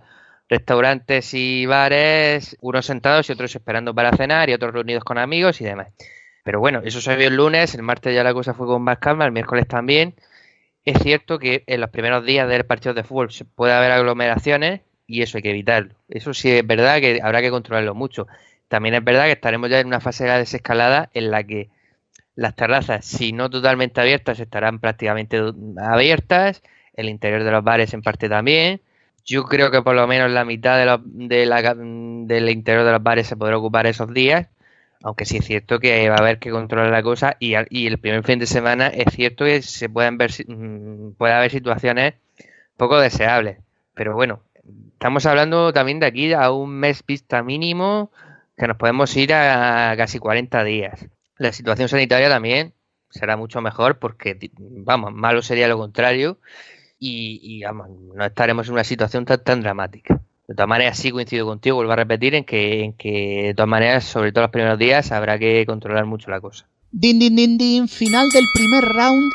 F: restaurantes y bares, unos sentados y otros esperando para cenar y otros reunidos con amigos y demás. Pero bueno, eso se vio el lunes, el martes ya la cosa fue con más calma, el miércoles también. Es cierto que en los primeros días del partido de fútbol puede haber aglomeraciones y eso hay que evitarlo. Eso sí es verdad que habrá que controlarlo mucho. También es verdad que estaremos ya en una fase de la desescalada en la que las terrazas, si no totalmente abiertas, estarán prácticamente abiertas. El interior de los bares en parte también. Yo creo que por lo menos la mitad de, del interior de los bares se podrá ocupar esos días aunque sí es cierto que va a haber que controlar la cosa y, el primer fin de semana es cierto que se pueden ver mm, puede haber situaciones poco deseables pero bueno estamos hablando también de aquí a un mes vista mínimo que nos podemos ir a casi 40 días la situación sanitaria también será mucho mejor porque vamos malo sería lo contrario y, vamos no estaremos en una situación tan, tan dramática de todas maneras, sí coincido contigo, vuelvo a repetir en que, en que de todas maneras, sobre todo los primeros días, habrá que controlar mucho la cosa.
B: Din, din, din, din, final del primer round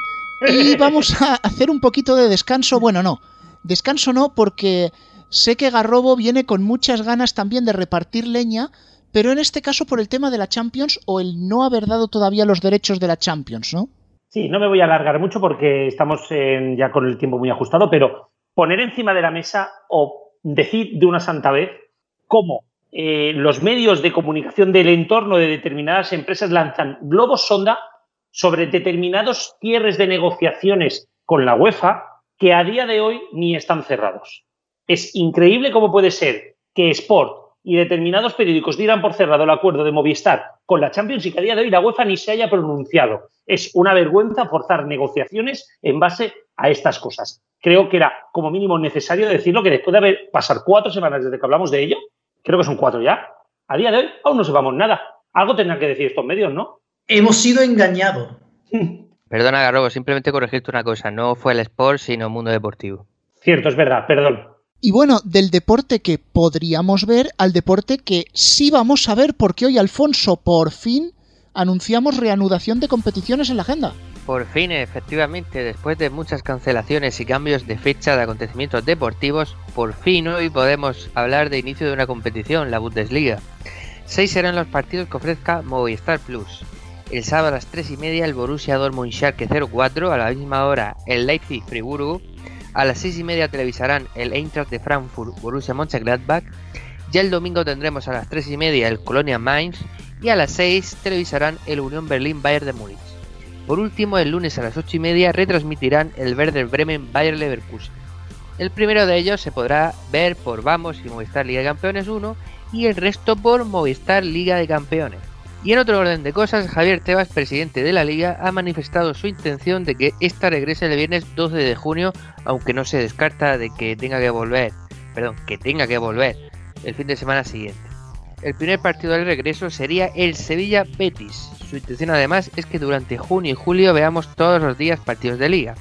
B: y vamos a hacer un poquito de descanso. Bueno, no, descanso no porque sé que Garrobo viene con muchas ganas también de repartir leña, pero en este caso por el tema de la Champions o el no haber dado todavía los derechos de la Champions, ¿no?
E: Sí, no me voy a alargar mucho porque estamos ya con el tiempo muy ajustado, pero poner encima de la mesa o decir de una santa vez cómo eh, los medios de comunicación del entorno de determinadas empresas lanzan globos sonda sobre determinados cierres de negociaciones con la UEFA que a día de hoy ni están cerrados. Es increíble cómo puede ser que Sport y determinados periódicos dieran por cerrado el acuerdo de Movistar con la Champions y que a día de hoy la UEFA ni se haya pronunciado. Es una vergüenza forzar negociaciones en base a estas cosas creo que era como mínimo necesario decirlo que después de haber pasar cuatro semanas desde que hablamos de ello, creo que son cuatro ya, a día de hoy aún no sepamos nada. Algo tendrán que decir estos medios, ¿no?
A: Hemos sido engañados.
F: Perdona, Garrobo, simplemente corregirte una cosa. No fue el Sport, sino el mundo deportivo.
E: Cierto, es verdad, perdón.
B: Y bueno, del deporte que podríamos ver al deporte que sí vamos a ver, porque hoy, Alfonso, por fin anunciamos reanudación de competiciones en la agenda.
F: Por fin, efectivamente, después de muchas cancelaciones y cambios de fecha de acontecimientos deportivos, por fin hoy podemos hablar de inicio de una competición, la Bundesliga. Seis serán los partidos que ofrezca Movistar Plus. El sábado a las 3 y media el Borussia Dortmund Schalke 04, a la misma hora el Leipzig Friburgo, a las 6 y media televisarán el Eintracht de Frankfurt Borussia Mönchengladbach, ya el domingo tendremos a las 3 y media el Colonia Mainz y a las 6 televisarán el Unión Berlín Bayern de Múnich. Por último, el lunes a las 8 y media retransmitirán el Werder Bremen Bayer Leverkusen. El primero de ellos se podrá ver por Vamos y Movistar Liga de Campeones 1 y el resto por Movistar Liga de Campeones. Y en otro orden de cosas, Javier Tebas, presidente de la liga, ha manifestado su intención de que esta regrese el viernes 12 de junio, aunque no se descarta de que tenga que volver, perdón, que tenga que volver el fin de semana siguiente. El primer partido del regreso sería el Sevilla Betis. Su intención además es que durante junio y julio veamos todos los días partidos de liga.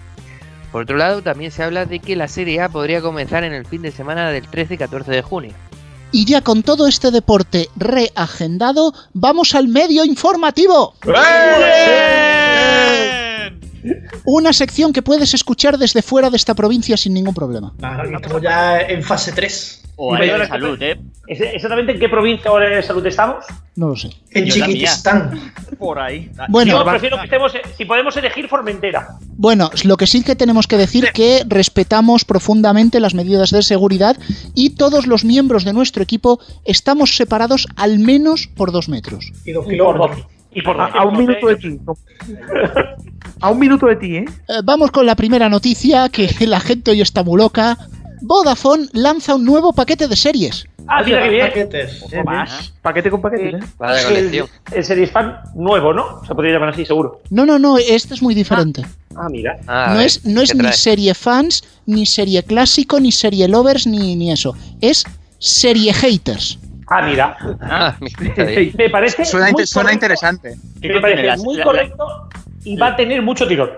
F: Por otro lado, también se habla de que la Serie A podría comenzar en el fin de semana del 13 y 14 de junio.
B: Y ya con todo este deporte reagendado, vamos al medio informativo. Una sección que puedes escuchar desde fuera de esta provincia sin ningún problema.
A: estamos ya en fase 3.
D: O área de salud, ¿eh?
E: ¿Exactamente en qué provincia o área de salud estamos?
B: No lo sé.
A: En. Chiquitistán.
C: Por ahí.
B: Bueno,
E: Yo prefiero que estemos, si podemos elegir Formentera.
B: Bueno, lo que sí que tenemos que decir que respetamos profundamente las medidas de seguridad y todos los miembros de nuestro equipo estamos separados al menos por dos metros.
A: Y dos kilómetros.
E: dos. Y por
L: A,
E: dos
L: a un minuto de ti. A un minuto de ti, ¿eh?
B: Eh, vamos con la primera noticia, que la gente hoy está muy loca. Vodafone lanza un nuevo paquete de series.
E: Ah, mira qué bien.
A: Paquetes.
L: Eh,
C: más.
L: Paquete con paquete, ¿eh?
E: El, el Series Fan nuevo, ¿no? Se podría llamar así, seguro.
B: No, no, no, este es muy diferente.
E: Ah, mira.
F: Ah,
B: no
F: ver,
B: es, no es
F: ¿qué
B: ni serie fans, ni serie clásico, ni serie lovers, ni, ni eso. Es serie haters.
E: Ah, mira.
F: Ah, mira.
E: Me parece.
M: Suena,
E: muy
M: suena
E: correcto.
M: interesante.
D: ¿Qué
E: Me parece
D: las-
E: muy
D: la-
E: correcto y va a tener mucho tirón.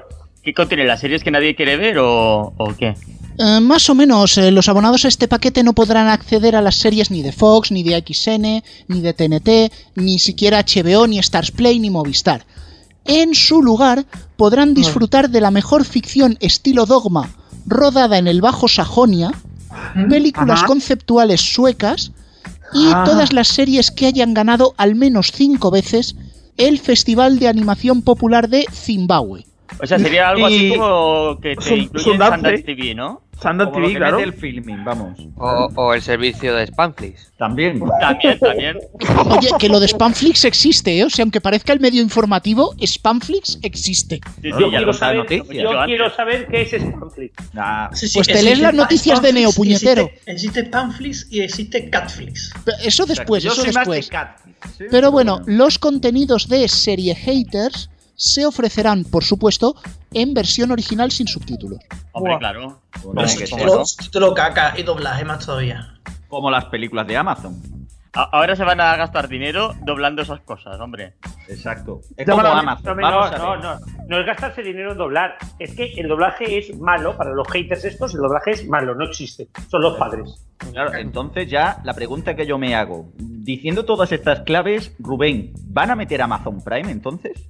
D: ¿Qué contiene las series que nadie quiere ver o, o qué?
B: Eh, más o menos, eh, los abonados a este paquete no podrán acceder a las series ni de Fox, ni de XN, ni de TNT, ni siquiera HBO, ni Stars Play, ni Movistar. En su lugar, podrán disfrutar de la mejor ficción estilo dogma, rodada en el Bajo Sajonia, películas
L: Ajá.
B: conceptuales suecas y
L: Ah.
B: todas las series que hayan ganado al menos cinco veces el Festival de Animación Popular de Zimbabue.
D: O sea, sería algo así como que te
L: Sun-
D: incluye en
L: Sundance.
D: Sundance TV, ¿no?
C: Lo
L: TV,
C: que
L: claro.
C: mete el filming, vamos.
F: O, o el servicio de Spamflix.
C: También.
D: También, también.
B: Oye, que lo de Spamflix existe, ¿eh? O sea, aunque parezca el medio informativo, Spamflix existe.
D: Sí, sí,
E: Yo,
D: ya
E: quiero
D: lo
E: saber,
C: noticias.
E: yo
D: Yo
E: quiero saber qué es Spamflix.
C: Ah,
A: Sí, sí,
B: Pues te lees las noticias de Neo, puñetero.
A: Existe, existe Panflix y existe Catflix.
B: Pero Eso después,
C: yo
B: eso
C: soy más de
B: después.
C: Catflix, ¿sí?
B: Pero bueno, los contenidos de serie haters se ofrecerán, por supuesto, en versión original sin subtítulos.
D: Hombre, claro.
A: Subtítulo, caca y doblaje más todavía.
C: Como las películas de Amazon.
D: Ahora se van a gastar dinero doblando esas cosas, hombre.
C: Exacto. Es como Amazon.
E: No, no, no, no es gastarse dinero en doblar. Es que el doblaje es malo para los haters estos. El doblaje es malo, no existe. Son los padres.
C: Claro, entonces ya la pregunta que yo me hago, diciendo todas estas claves, Rubén, ¿van a meter Amazon Prime entonces?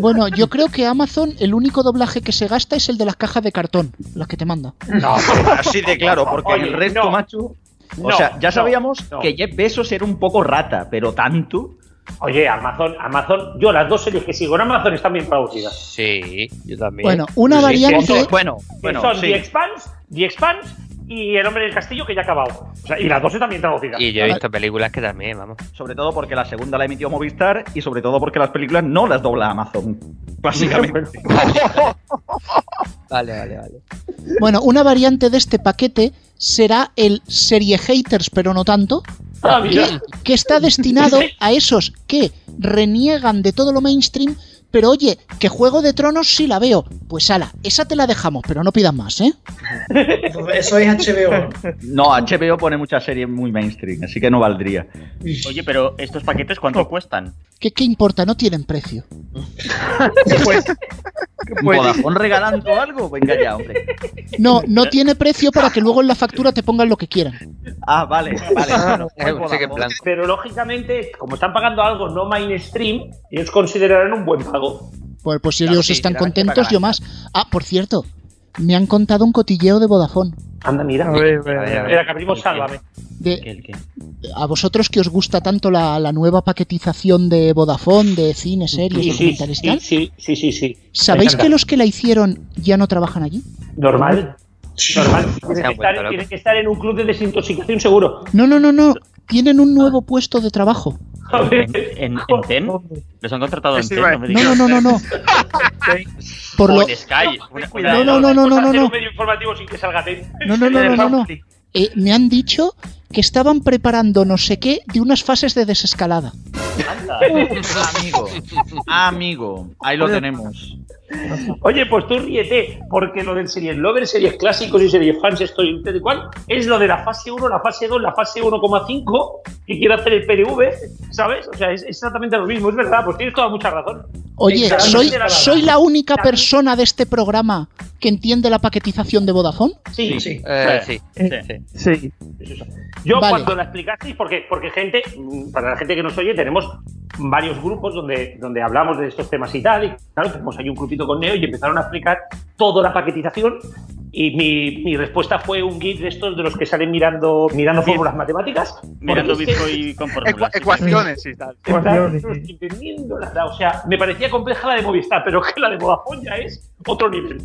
B: Bueno, yo creo que Amazon, el único doblaje que se gasta es el de las cajas de cartón, las que te manda.
E: No,
C: Así de claro, porque
E: Oye,
C: el resto,
E: no.
C: macho. O
E: No,
C: sea, ya sabíamos
E: no.
C: que Jeff Bezos era un poco rata, pero tanto.
E: Oye, Amazon, Amazon, yo las dos series que sigo en Amazon están bien traducidas.
F: Sí, yo también.
B: Bueno, una
E: Sí,
B: variante.
E: son-
C: Bueno, bueno,
E: son
C: sí.
E: The Expanse, The Expanse y El Hombre del Castillo que ya ha acabado. O sea, y las dos están bien traducidas.
F: Y yo he visto películas que también, vamos.
C: Sobre todo porque la segunda la emitió Movistar y sobre todo porque las películas no las dobla Amazon. Básicamente.
F: Vale, vale, vale.
B: Bueno, una variante de este paquete será el serie haters, pero no tanto,
E: Ah,
B: que está destinado a esos que reniegan de todo lo mainstream, pero oye, que Juego de Tronos sí la veo. Pues ala, esa te la dejamos, pero no pidas más, ¿eh?
A: Eso es HBO.
C: No, HBO pone muchas series muy mainstream, así que no valdría.
D: Oye, pero estos paquetes, ¿cuánto cuestan?
B: ¿Qué, qué importa? No tienen precio.
L: Pues,
C: ¿Un
L: pues,
C: Vodafone regalando algo? Venga ya, hombre.
B: No, no tiene precio para que luego en la factura te pongan lo que quieran.
C: Ah, vale, vale. bueno,
F: Eh,
C: pues.
E: Pero lógicamente, como están pagando algo no mainstream, ellos considerarán un buen pago.
B: Pues, pues si
C: Claro,
B: ellos
C: sí,
B: están contentos, yo más. Ah, por cierto, me han contado un cotilleo de Vodafone.
E: Anda, mira.
L: a ver, a ver,
F: A ver,
E: que abrimos Sálvame.
B: De,
D: ¿Qué, el qué?
B: a vosotros que os gusta tanto la, la nueva paquetización de Vodafone, de cine, series,
E: Sí, sí,
B: documentales y
E: sí,
B: tal,
E: sí, sí, sí, sí.
B: ¿sabéis que los que la hicieron ya no trabajan allí?
E: Normal. Normal. Tienen que, estar, tienen que estar en un club de desintoxicación seguro.
B: No, no, no, no. Tienen un nuevo puesto de trabajo.
D: ¿En, en, en TEN? ¿Los han contratado en
M: Sí,
D: TEN? No me
B: No,
D: digas.
B: no, no, no, no. Por lo,
D: Sky.
B: No, no, no, no, no. No, no, no, no, no, no. Eh, me han dicho que estaban preparando no sé qué de unas fases de desescalada.
D: Anda.
C: Amigo, amigo, ahí lo tenemos.
E: Oye, pues tú ríete, porque lo del series Lover, series clásicos y series fans, estoy de cuál, es lo de la fase 1, la fase 2, la fase 1,5 que quiere hacer el PRV, ¿sabes? O sea, es exactamente lo mismo, es verdad, pues tienes toda mucha razón.
B: Oye, soy, soy la única persona de este programa que entiende la paquetización de Vodafone.
E: Sí,
A: Sí.
F: Eh, sí.
D: Sí.
L: sí.
E: Yo
B: Vale.
E: cuando la explicasteis, porque, porque gente, para la gente que nos oye, tenemos varios grupos donde, donde hablamos de estos temas y tal, y claro, tenemos ahí un grupito con Neo y empezaron a explicar toda la paquetización y, mi, mi respuesta fue un GIF de estos de los que salen mirando, mirando fórmulas matemáticas.
D: Mirando Bitcoin con fórmulas.
M: Ecuaciones y tal.
E: Ecuaciones. O sea, me parecía compleja la de Movistar, pero que la de Vodafone ya es otro nivel.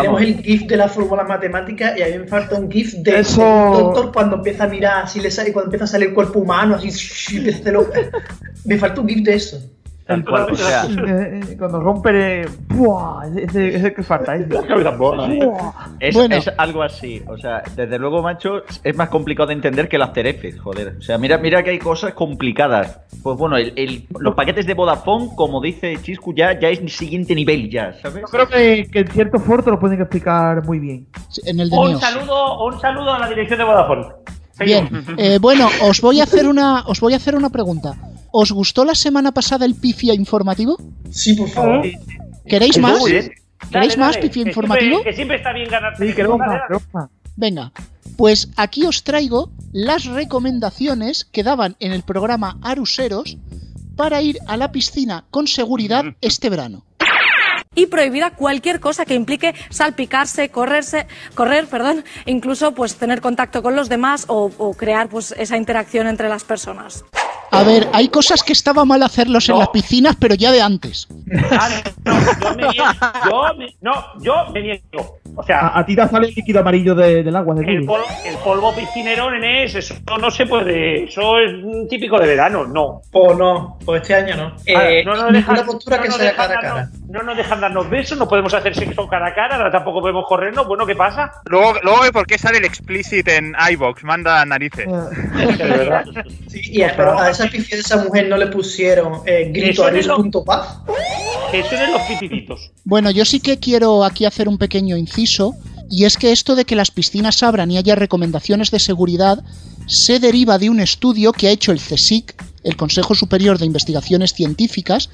A: Tenemos el GIF de la fórmula matemática y a mí me falta un GIF de,
L: Eso-
A: doctor cuando empieza a mirar, así le sale, cuando empieza a salir el cuerpo humano, así. Me falta un GIF de eso.
D: Tal cual, o sea,
L: Eh, eh, Cuando rompe. eh, ¡Buah! Ese, ese que falta, ese. Buah.
C: Es,
B: Bueno.
C: es algo así. O sea, desde luego, macho, es más complicado de entender que las After joder. O sea, mira, mira que hay cosas complicadas. Pues bueno, el- el- los paquetes de Vodafone, como dice Chiscu, ya, ya es el siguiente nivel, ya, ¿sabes?
L: Yo creo que, que en cierto foro te lo pueden explicar muy bien.
B: Sí, En el de
E: Un
B: Neos.
E: saludo, un saludo a la dirección de Vodafone.
B: Bien, eh, bueno, os voy a hacer una, os voy a hacer una pregunta. ¿Os gustó la semana pasada el pifia informativo?
A: Sí, por favor.
B: ¿Queréis más? ¿Queréis
E: Dale,
B: más
E: dale,
B: pifia
E: que
B: informativo?
E: Siempre, que siempre está bien ganar.
L: Sí, queremos más, queremos más.
B: Venga, pues aquí os traigo las recomendaciones que daban en el programa Aruseros para ir a la piscina con seguridad este verano.
N: y prohibida cualquier cosa que implique salpicarse, correrse, correr, perdón, incluso pues tener contacto con los demás o, o crear pues esa interacción entre las personas.
B: A ver, hay cosas que estaba mal hacerlos en
E: No.
B: las piscinas, pero ya de antes.
E: Ah, no, yo me niego. Yo me, no, yo me niego. O sea,
L: A, a ti te sale el líquido amarillo de- del agua, del
E: el polvo, el polvo piscinero, nenes, eso no se puede. Eso es típico de verano, no.
A: Pues no, pues este año no.
E: Ah,
A: Eh,
E: no
A: ninguna
E: dejan-
A: postura
E: no
A: que
E: nos
A: sea cara a cara.
E: No nos dejan darnos besos, no podemos hacer sexo cara a cara, ahora tampoco podemos corrernos. Bueno, ¿qué pasa?
M: Luego, luego ve por qué sale el explicit en iBox, manda narices.
E: De verdad.
A: Sí, y a, pero a esa de esa mujer no le pusieron eh, grito
E: Eso es lo-
A: punto paz.
E: Que suenen los pitiditos.
B: Bueno, yo sí que quiero aquí hacer un pequeño inciso, y es que esto de que las piscinas abran y haya recomendaciones de seguridad se deriva de un estudio que ha hecho el CSIC, el Consejo Superior de Investigaciones Científicas,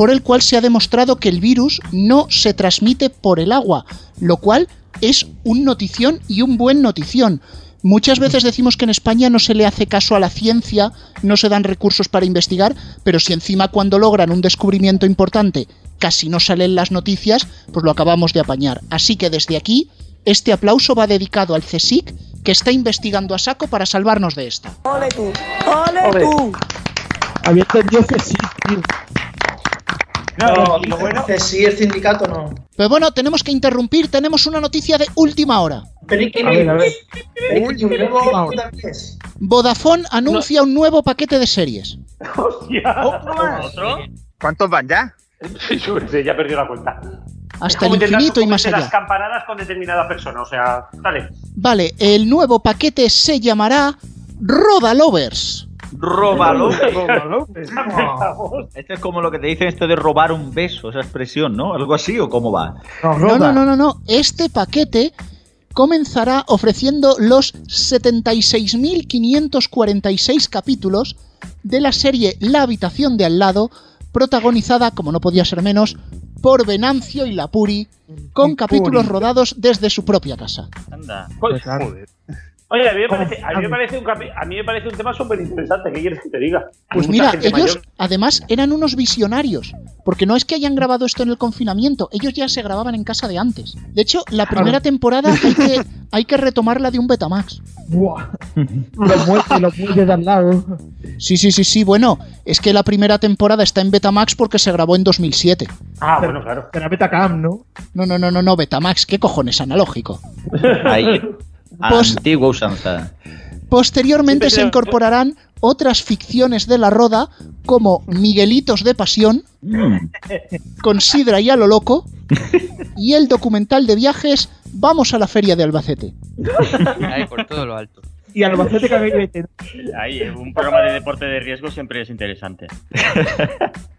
B: por el cual se ha demostrado que el virus no se transmite por el agua, lo cual es un notición y un buen notición. Muchas veces decimos que en España no se le hace caso a la ciencia, no se dan recursos para investigar, pero si encima cuando logran un descubrimiento importante casi no salen las noticias, pues lo acabamos de apañar. Así que desde aquí, este aplauso va dedicado al CSIC, que está investigando a saco para salvarnos de esta.
N: ¡Ole tú! ¡Ole tú!
L: Había entendido que sí, tío.
A: No,
E: y lo bueno-
A: que sí, el sindicato no.
B: Pero bueno, tenemos que interrumpir, tenemos una noticia de última hora.
A: Pero es que
L: A ver, a ver.
A: es es.
B: Vodafone anuncia un nuevo paquete de series.
E: Hostia.
D: ¿Otro?
M: ¿Cuántos van ya?
E: Sé, ya perdió la cuenta.
B: Hasta
E: Es
B: el infinito y más allá.
E: las campanadas con determinada persona, o sea, dale.
B: Vale, el nuevo paquete se llamará Lovers.
C: Róbalo.
E: Empezamos.
C: Esto es como lo que te dicen esto de robar un beso, esa expresión, ¿no? ¿Algo así o cómo va?
L: No,
B: No, no, no, no. Este paquete comenzará ofreciendo los 76.546 capítulos de la serie La habitación de al lado, protagonizada, como no podía ser menos, por Venancio y Lapuri, con
L: Y
B: capítulos
L: Puri.
B: rodados desde su propia casa.
D: Anda.
E: Pues, joder. Oye, a mí me parece, a mí me parece, un, capi- a mí me parece un tema súper interesante. ¿Qué quieres que te diga?
B: Pues
E: Mucha
B: mira, ellos
E: mayor-
B: además eran unos visionarios, porque no es que hayan grabado esto en el confinamiento, ellos ya se grababan en casa de antes. De hecho, la primera temporada hay que, hay que retomarla de un Betamax.
L: Buah. Los muertos, los de al lado.
B: Sí, sí, sí, sí, bueno, es que la primera temporada está en Betamax porque se grabó en 2007.
E: Ah, bueno, claro.
L: Pero Betacam, ¿no?
B: No, no, no, no, no, Betamax, ¿qué cojones? Analógico.
C: Ahí. Antigua usanza.
B: Posteriormente se incorporarán otras ficciones de la roda como Miguelitos de Pasión,
C: Mm.
B: con Sidra y a lo loco, y el documental de viajes Vamos a la feria de Albacete.
F: Ahí por todo lo alto.
L: Y Albacete.
D: Ahí, eh, un programa de deporte de riesgo siempre es interesante.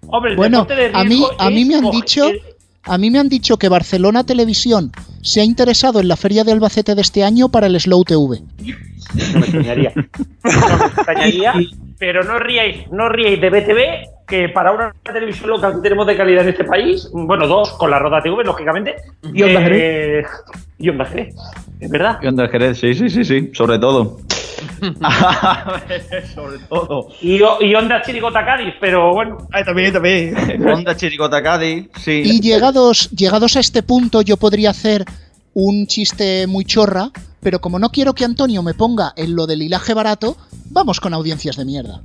E: Hombre, el
B: Bueno,
E: deporte de
B: a mí,
E: riesgo
B: a mí me han dicho,
E: es-
B: a mí me han dicho que Barcelona Televisión se ha interesado en la feria de Albacete de este año para el Slow TV.
E: No me extrañaría. No me extrañaría, pero no ríais, no ríais de BTV, que para una televisión local que tenemos de calidad en este país, bueno, dos, con la Roda TV, lógicamente.
L: Y Onda
E: eh, y Onda Jerez, es verdad.
C: Y Onda Jerez, sí, sí, sí, sí, sobre todo. sobre todo.
E: Y, y Onda Chirigota Cádiz, pero bueno.
L: Ay, también, también.
C: Onda Chiricota Cádiz, sí.
B: Y llegados, llegados a este punto yo podría hacer un chiste muy chorra, pero como no quiero que Antonio me ponga en lo del hilaje barato, vamos con audiencias de mierda.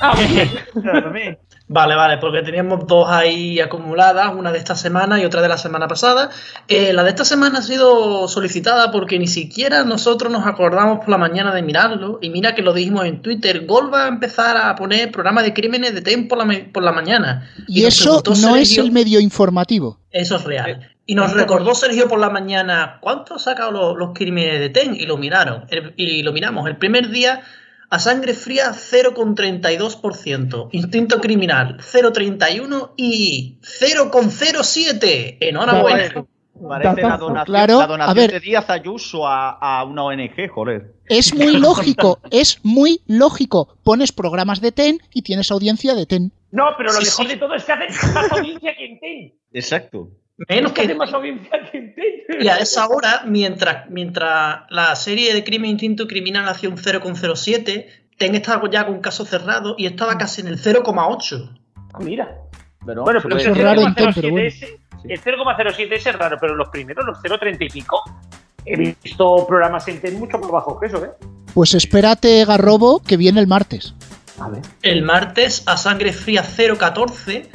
E: Ah,
A: Vale, vale, porque teníamos dos ahí acumuladas, una de esta semana y otra de la semana pasada. Eh, la de esta semana ha sido solicitada porque ni siquiera nosotros nos acordamos por la mañana de mirarlo. Y mira que lo dijimos en Twitter, Gol va a empezar a poner programas de crímenes de TEN por la, ma- por la mañana.
B: Y, eso no es el medio informativo.
A: Eso es real. Y nos recordó Sergio por la mañana, ¿cuánto ha sacado los, los crímenes de TEN? Y lo miraron. El- y lo miramos. El primer día, a sangre fría, 0,32%. Instinto criminal, 0,31%. Y 0,07%. Enhorabuena.
C: Parece la donación,
B: Claro,
C: la
B: a ver.
C: de Díaz Ayuso a, a una ONG, joder.
B: Es muy lógico, es muy lógico. Pones programas de TEN y tienes audiencia de TEN.
E: No, pero lo
A: Sí,
E: mejor
A: sí.
E: de todo es que hacen más audiencia que en TEN.
C: Exacto.
A: Menos
E: que más audiencia que.
A: Y a esa hora, mientras, mientras la serie de Crimen Instinto Criminal hacía un 0,07, Ten estaba ya con un caso cerrado y estaba casi en el 0,8.
E: Ah, Mira.
C: Pero,
E: Bueno, pero
B: es raro en TEN, pero
E: 0,07
B: bueno.
E: ese- el 0,07 ese es raro, pero los primeros, los 0,30 y pico, he visto programas en TEN mucho más bajos que eso, ¿eh?
B: Pues espérate, Garrobo, que viene el martes.
E: A ver.
A: El martes, a sangre fría 0,14,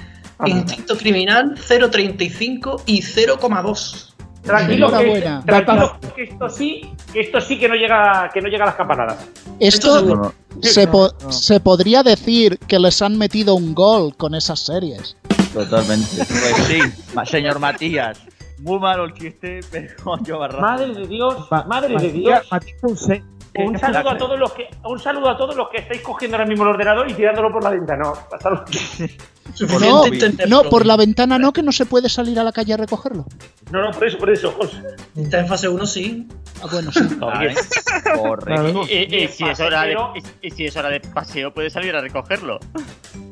A: Instinto Criminal 0,35 y 0,2.
E: Tranquilo, que,
B: Enhorabuena.
E: tranquilo que esto sí, que esto sí que no llega, que no llega a las campanadas.
B: Esto
A: Esto
C: No, no.
B: se, po-
L: no.
B: se podría decir que les han metido un gol con esas series.
C: Totalmente. Pues sí, ma- señor Matías. Muy malo el chiste, pero yo barra.
E: Madre de Dios,
L: Ma-
E: madre de
L: Matías-
E: Dios.
L: Matías.
E: Un saludo a todos los que, un saludo a todos los que estáis cogiendo ahora mismo el ordenador y tirándolo por la ventana. No,
B: No, por la ventana no, que no se puede salir a la calle a recogerlo.
E: no, no, por eso, por eso. José.
A: Está en fase 1, sí.
B: Ah, bueno, sí.
C: Correcto.
D: Y, y- y si es hora de,
E: Paseo.
D: y, y si es hora de paseo, puedes salir a recogerlo.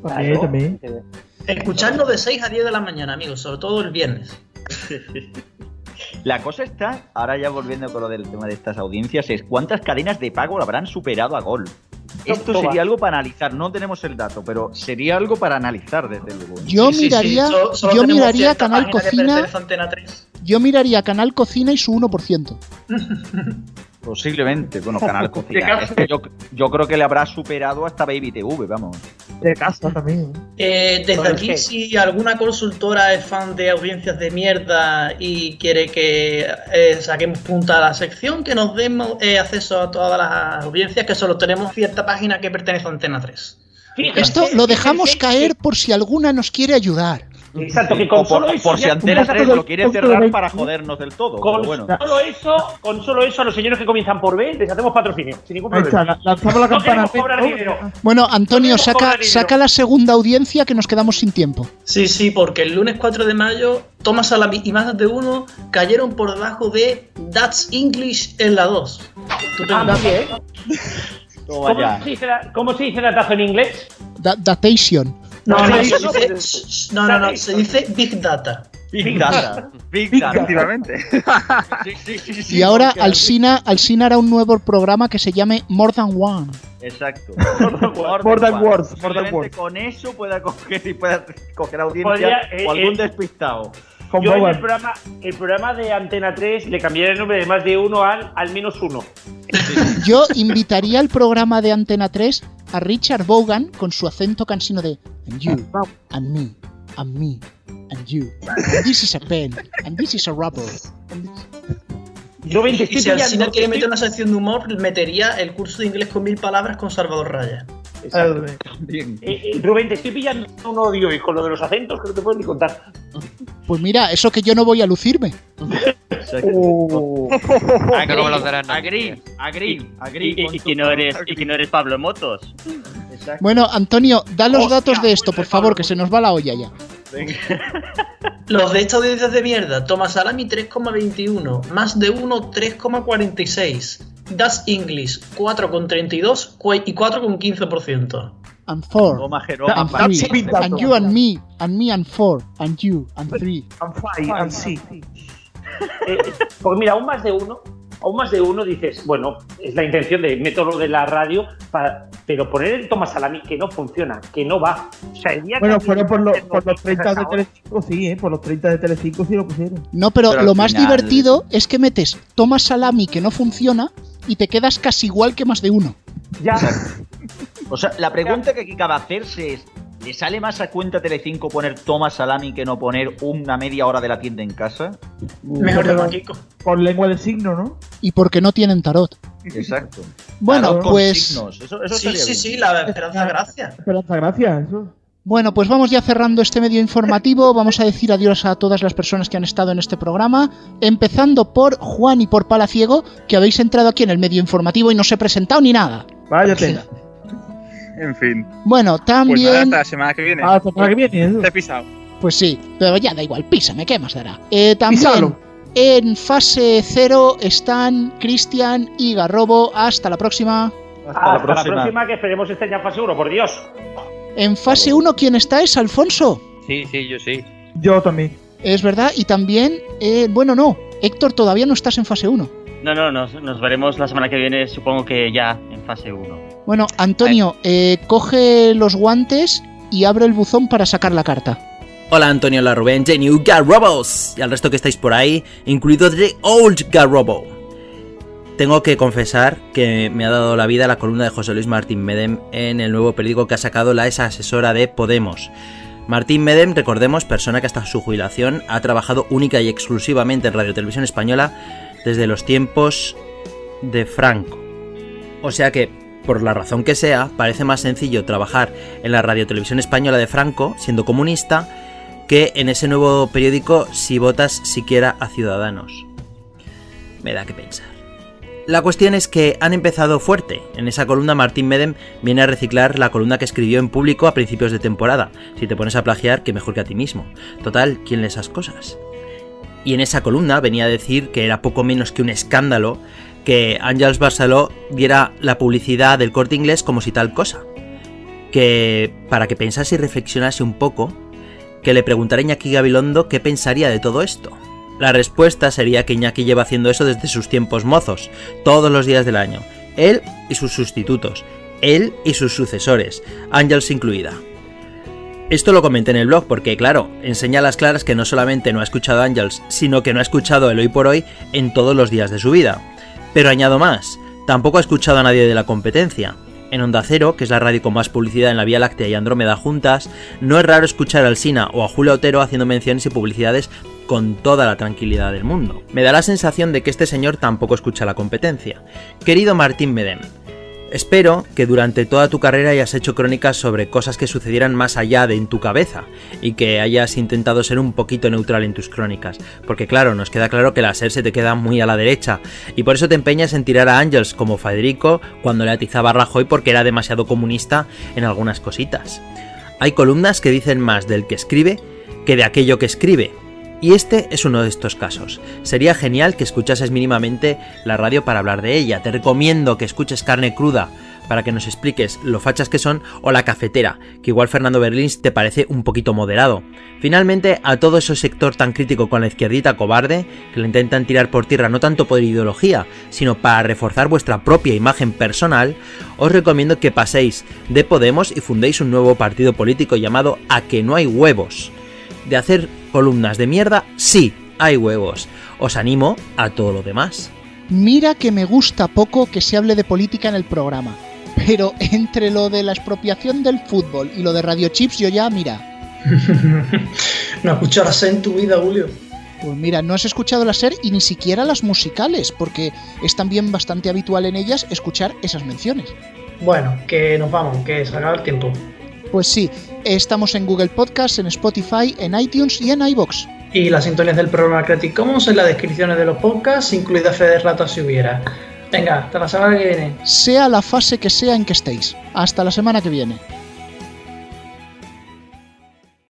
L: También, también.
A: Escuchadnos de 6 a 10 de la mañana, amigos, sobre todo el viernes.
C: La cosa está, ahora ya volviendo con lo del tema de estas audiencias, es cuántas cadenas de pago lo habrán superado a Gol. Esto
E: Toma.
C: sería algo para analizar, no tenemos el dato, pero sería algo para analizar desde luego.
B: Yo
A: Sí, sí, sí,
B: miraría,
A: solo- solo
B: yo miraría Canal Cocina,
A: pertenece a Antena 3.
B: yo miraría Canal Cocina y su 1%.
C: Posiblemente, bueno, Canal Cocina. Es que yo, yo creo que le habrá superado hasta Baby TV, vamos.
L: De casa también.
A: Eh, desde aquí, si alguna consultora es fan de audiencias de mierda y quiere que eh, saquemos punta a la sección, que nos demos eh, acceso a todas las audiencias, que solo tenemos cierta página que pertenece a Antena 3.
E: Fíjate,
B: Esto lo dejamos caer por si alguna nos quiere ayudar.
E: Exacto, que con
C: por,
E: solo eso
C: por si Antena
L: un
C: 3
L: poco
C: lo quiere cerrar para jodernos del todo.
E: Con
C: Pero bueno.
E: solo eso, con solo eso a los señores que comienzan por B les hacemos patrocinio, sin ningún problema.
L: la- lanzamos la
E: No
L: campana.
E: queremos cobrar dinero.
B: Bueno, Antonio, saca,
E: cobrar dinero.
B: saca la segunda audiencia que nos quedamos sin tiempo.
A: Sí, sí, porque el lunes 4 de mayo, Thomas Salami y más de uno cayeron por debajo de That's English en la 2.
E: Ah, ¿Cómo se, dice la- ¿Cómo se dice datazo en inglés?
B: Da- datation.
A: No,
E: No,
A: no,
E: no,
A: se dice,
E: no,
A: no, no, se dice Big Data.
C: Big Data. Big Data.
M: Efectivamente.
C: Sí, sí, sí, sí,
B: Y ahora Alsina, Alsina hará un nuevo programa que se llame More Than One.
C: Exacto.
L: More than words, more than
C: Posiblemente
L: words.
C: con eso pueda coger y pueda coger audiencia
E: Podría, eh,
C: o algún
E: eh,
C: despistado.
L: Con
E: Yo en el programa, el programa de Antena 3 le cambiaré el nombre de más de uno al al menos uno.
B: Yo invitaría al programa de Antena 3 a Richard Vaughan con su acento cansino de And you, and me, and me, and you. And this is a pen, and this is a rubber. and this-
E: Yo 20
A: Y si Alcina
E: pillando-
A: quiere meter una sección de humor, metería el curso de inglés con mil palabras con Salvador Raya.
E: Exacto.
C: Bien.
E: Eh, eh, Rubén, te estoy pillando un odio y con lo de los acentos que no te puedo ni contar.
B: Pues mira, eso que yo no voy a lucirme.
L: Oh.
C: Agree, agree, agree.
D: Y, y- y que no eres, y que no eres Pablo Motos.
C: Exacto.
B: Bueno, Antonio, da los
E: Hostia,
B: datos de esto, por favor, que se nos va la olla ya.
C: Venga.
A: Los de estas audiencias de mierda, Thomas Salami 3,21, más de 1 3,46, Das English 4,32 cue- y 4,15%.
B: And four,
C: Jeroma,
B: and three, and you and me, and me and four, and you and three.
L: And five, and six.
E: Eh, porque mira, un más de uno a un más de uno dices, bueno, es la intención de método de la radio, para, pero poner el toma salami que no funciona, que no va. O sea, el día
L: Bueno,
E: que
L: fueron por, los- por los 30 de Telecinco, sí, ¿eh? Por los 30 de Telecinco sí lo pusieron.
B: No, pero, lo más
C: final-
B: divertido es que metes toma salami que no funciona y te quedas casi igual que más de uno.
E: Ya,
C: O sea, la pregunta que aquí cabe hacerse es: ¿le sale más a cuenta Telecinco poner toma salami que no poner una media hora de la tienda en casa?
A: Mejor de Maquico.
L: Por lengua de signo, ¿no?
B: Y porque no tienen tarot.
C: Exacto.
B: Bueno,
C: con
B: pues.
C: signos. Eso, eso
A: Sí, sí,
C: bien.
A: sí, la esperanza gracia.
L: Esperanza, gracias. Eso.
B: Bueno, pues vamos ya cerrando este medio informativo. Vamos a decir adiós a todas las personas que han estado en este programa, empezando por Juan y por Palaciego, que habéis entrado aquí en el medio informativo y no os he presentado ni nada.
L: Vaya tela.
M: En fin.
B: Bueno,
M: Pues nada,
B: también.
M: hasta la semana que viene.
L: Ah, hasta la semana que viene.
M: Te he pisado.
B: Pues sí, pero ya da igual, písame, ¿qué más dará? Eh, también
L: Písalo.
B: en fase 0 están Cristian y Garrobo. Hasta la próxima.
E: hasta, la, próxima. que esperemos esté ya en fase 1, por Dios.
B: En fase 1, ¿quién está? Es Alfonso.
F: Sí, sí, yo sí.
L: Yo también.
B: Es verdad, y también, eh, bueno, no, Héctor, todavía no estás en fase 1.
D: No, no, nos, nos veremos la semana que viene, supongo que ya en fase 1.
B: Bueno, Antonio, eh, coge los guantes y abre el buzón para sacar la carta.
O: Hola Antonio La Rubén, New Garrobos y al resto que estáis por ahí, incluido The Old Garrobo. Tengo que confesar que me ha dado la vida la columna de José Luis Martín Medem en el nuevo periódico que ha sacado la ex asesora de Podemos. Martín Medem, recordemos, persona que hasta su jubilación ha trabajado única y exclusivamente en Radio Televisión Española desde los tiempos de Franco. O sea que, por la razón que sea, parece más sencillo trabajar en la Radio Televisión Española de Franco, siendo comunista, que en ese nuevo periódico si votas siquiera a Ciudadanos. Me da que pensar. La cuestión es que han empezado fuerte. En esa columna Martín Medem viene a reciclar la columna que escribió en público a principios de temporada. Si te pones a plagiar, que mejor que a ti mismo. Total, ¿quién lee esas cosas? Y en esa columna venía a decir que era poco menos que un escándalo que Ángels Barceló diera la publicidad del corte inglés como si tal cosa. Que para que pensase y reflexionase un poco, que le preguntara a Iñaki Gabilondo qué pensaría de todo esto. La respuesta sería que Iñaki lleva haciendo eso desde sus tiempos mozos, todos los días del año. Él y sus sustitutos, él y sus sucesores, Ángels incluida. Esto lo comenté en el blog porque, claro, enseña a las claras que no solamente no ha escuchado Ángels, sino que no ha escuchado el hoy por hoy en todos los días de su vida. Pero añado más, tampoco ha escuchado a nadie de la competencia. En Onda Cero, que es la radio con más publicidad en la Vía Láctea y Andrómeda juntas, no es raro escuchar al Sina o a Julio Otero haciendo menciones y publicidades con toda la tranquilidad del mundo. Me da la sensación de que este señor tampoco escucha la competencia. Querido Martín Medem, Espero que durante toda tu carrera hayas hecho crónicas sobre cosas que sucedieran más allá de en tu cabeza y que hayas intentado ser un poquito neutral en tus crónicas, porque claro, nos queda claro que la SER se te queda muy a la derecha. Y por eso te empeñas en tirar a Ángels como Federico cuando le atizaba a Rajoy porque era demasiado comunista en algunas cositas. Hay columnas que dicen más del que escribe que de aquello que escribe, y este es uno de estos casos. Sería genial que escuchases mínimamente la radio para hablar de ella. Te recomiendo que escuches Carne Cruda para que nos expliques lo fachas que son o la cafetera, que igual Fernando Berlins te parece un poquito moderado. Finalmente, a todo ese sector tan crítico con la izquierdita cobarde, que le intentan tirar por tierra no tanto por ideología, sino para reforzar vuestra propia imagen personal, os recomiendo que paséis de Podemos y fundéis un nuevo partido político llamado A que no hay huevos de hacer columnas de mierda, sí, hay huevos. Os animo a todo lo demás.
B: Mira que me gusta poco que se hable de política en el programa. Pero entre lo de la expropiación del fútbol y lo de Radio Chips, yo ya, mira.
A: no escucharás en tu vida, Julio.
B: Pues mira, no has escuchado la SER y ni siquiera las musicales, porque es también bastante habitual en ellas escuchar esas menciones.
A: Bueno, que nos vamos, que se acaba el tiempo.
B: Pues sí, estamos en Google Podcast, en Spotify, en iTunes y en iBox.
A: Y las sintonías del programa Creative Commons en las descripciones de los podcasts, incluida fe de rata si hubiera. Venga, hasta la semana que viene.
B: Sea la fase que sea en que estéis. Hasta la semana que viene.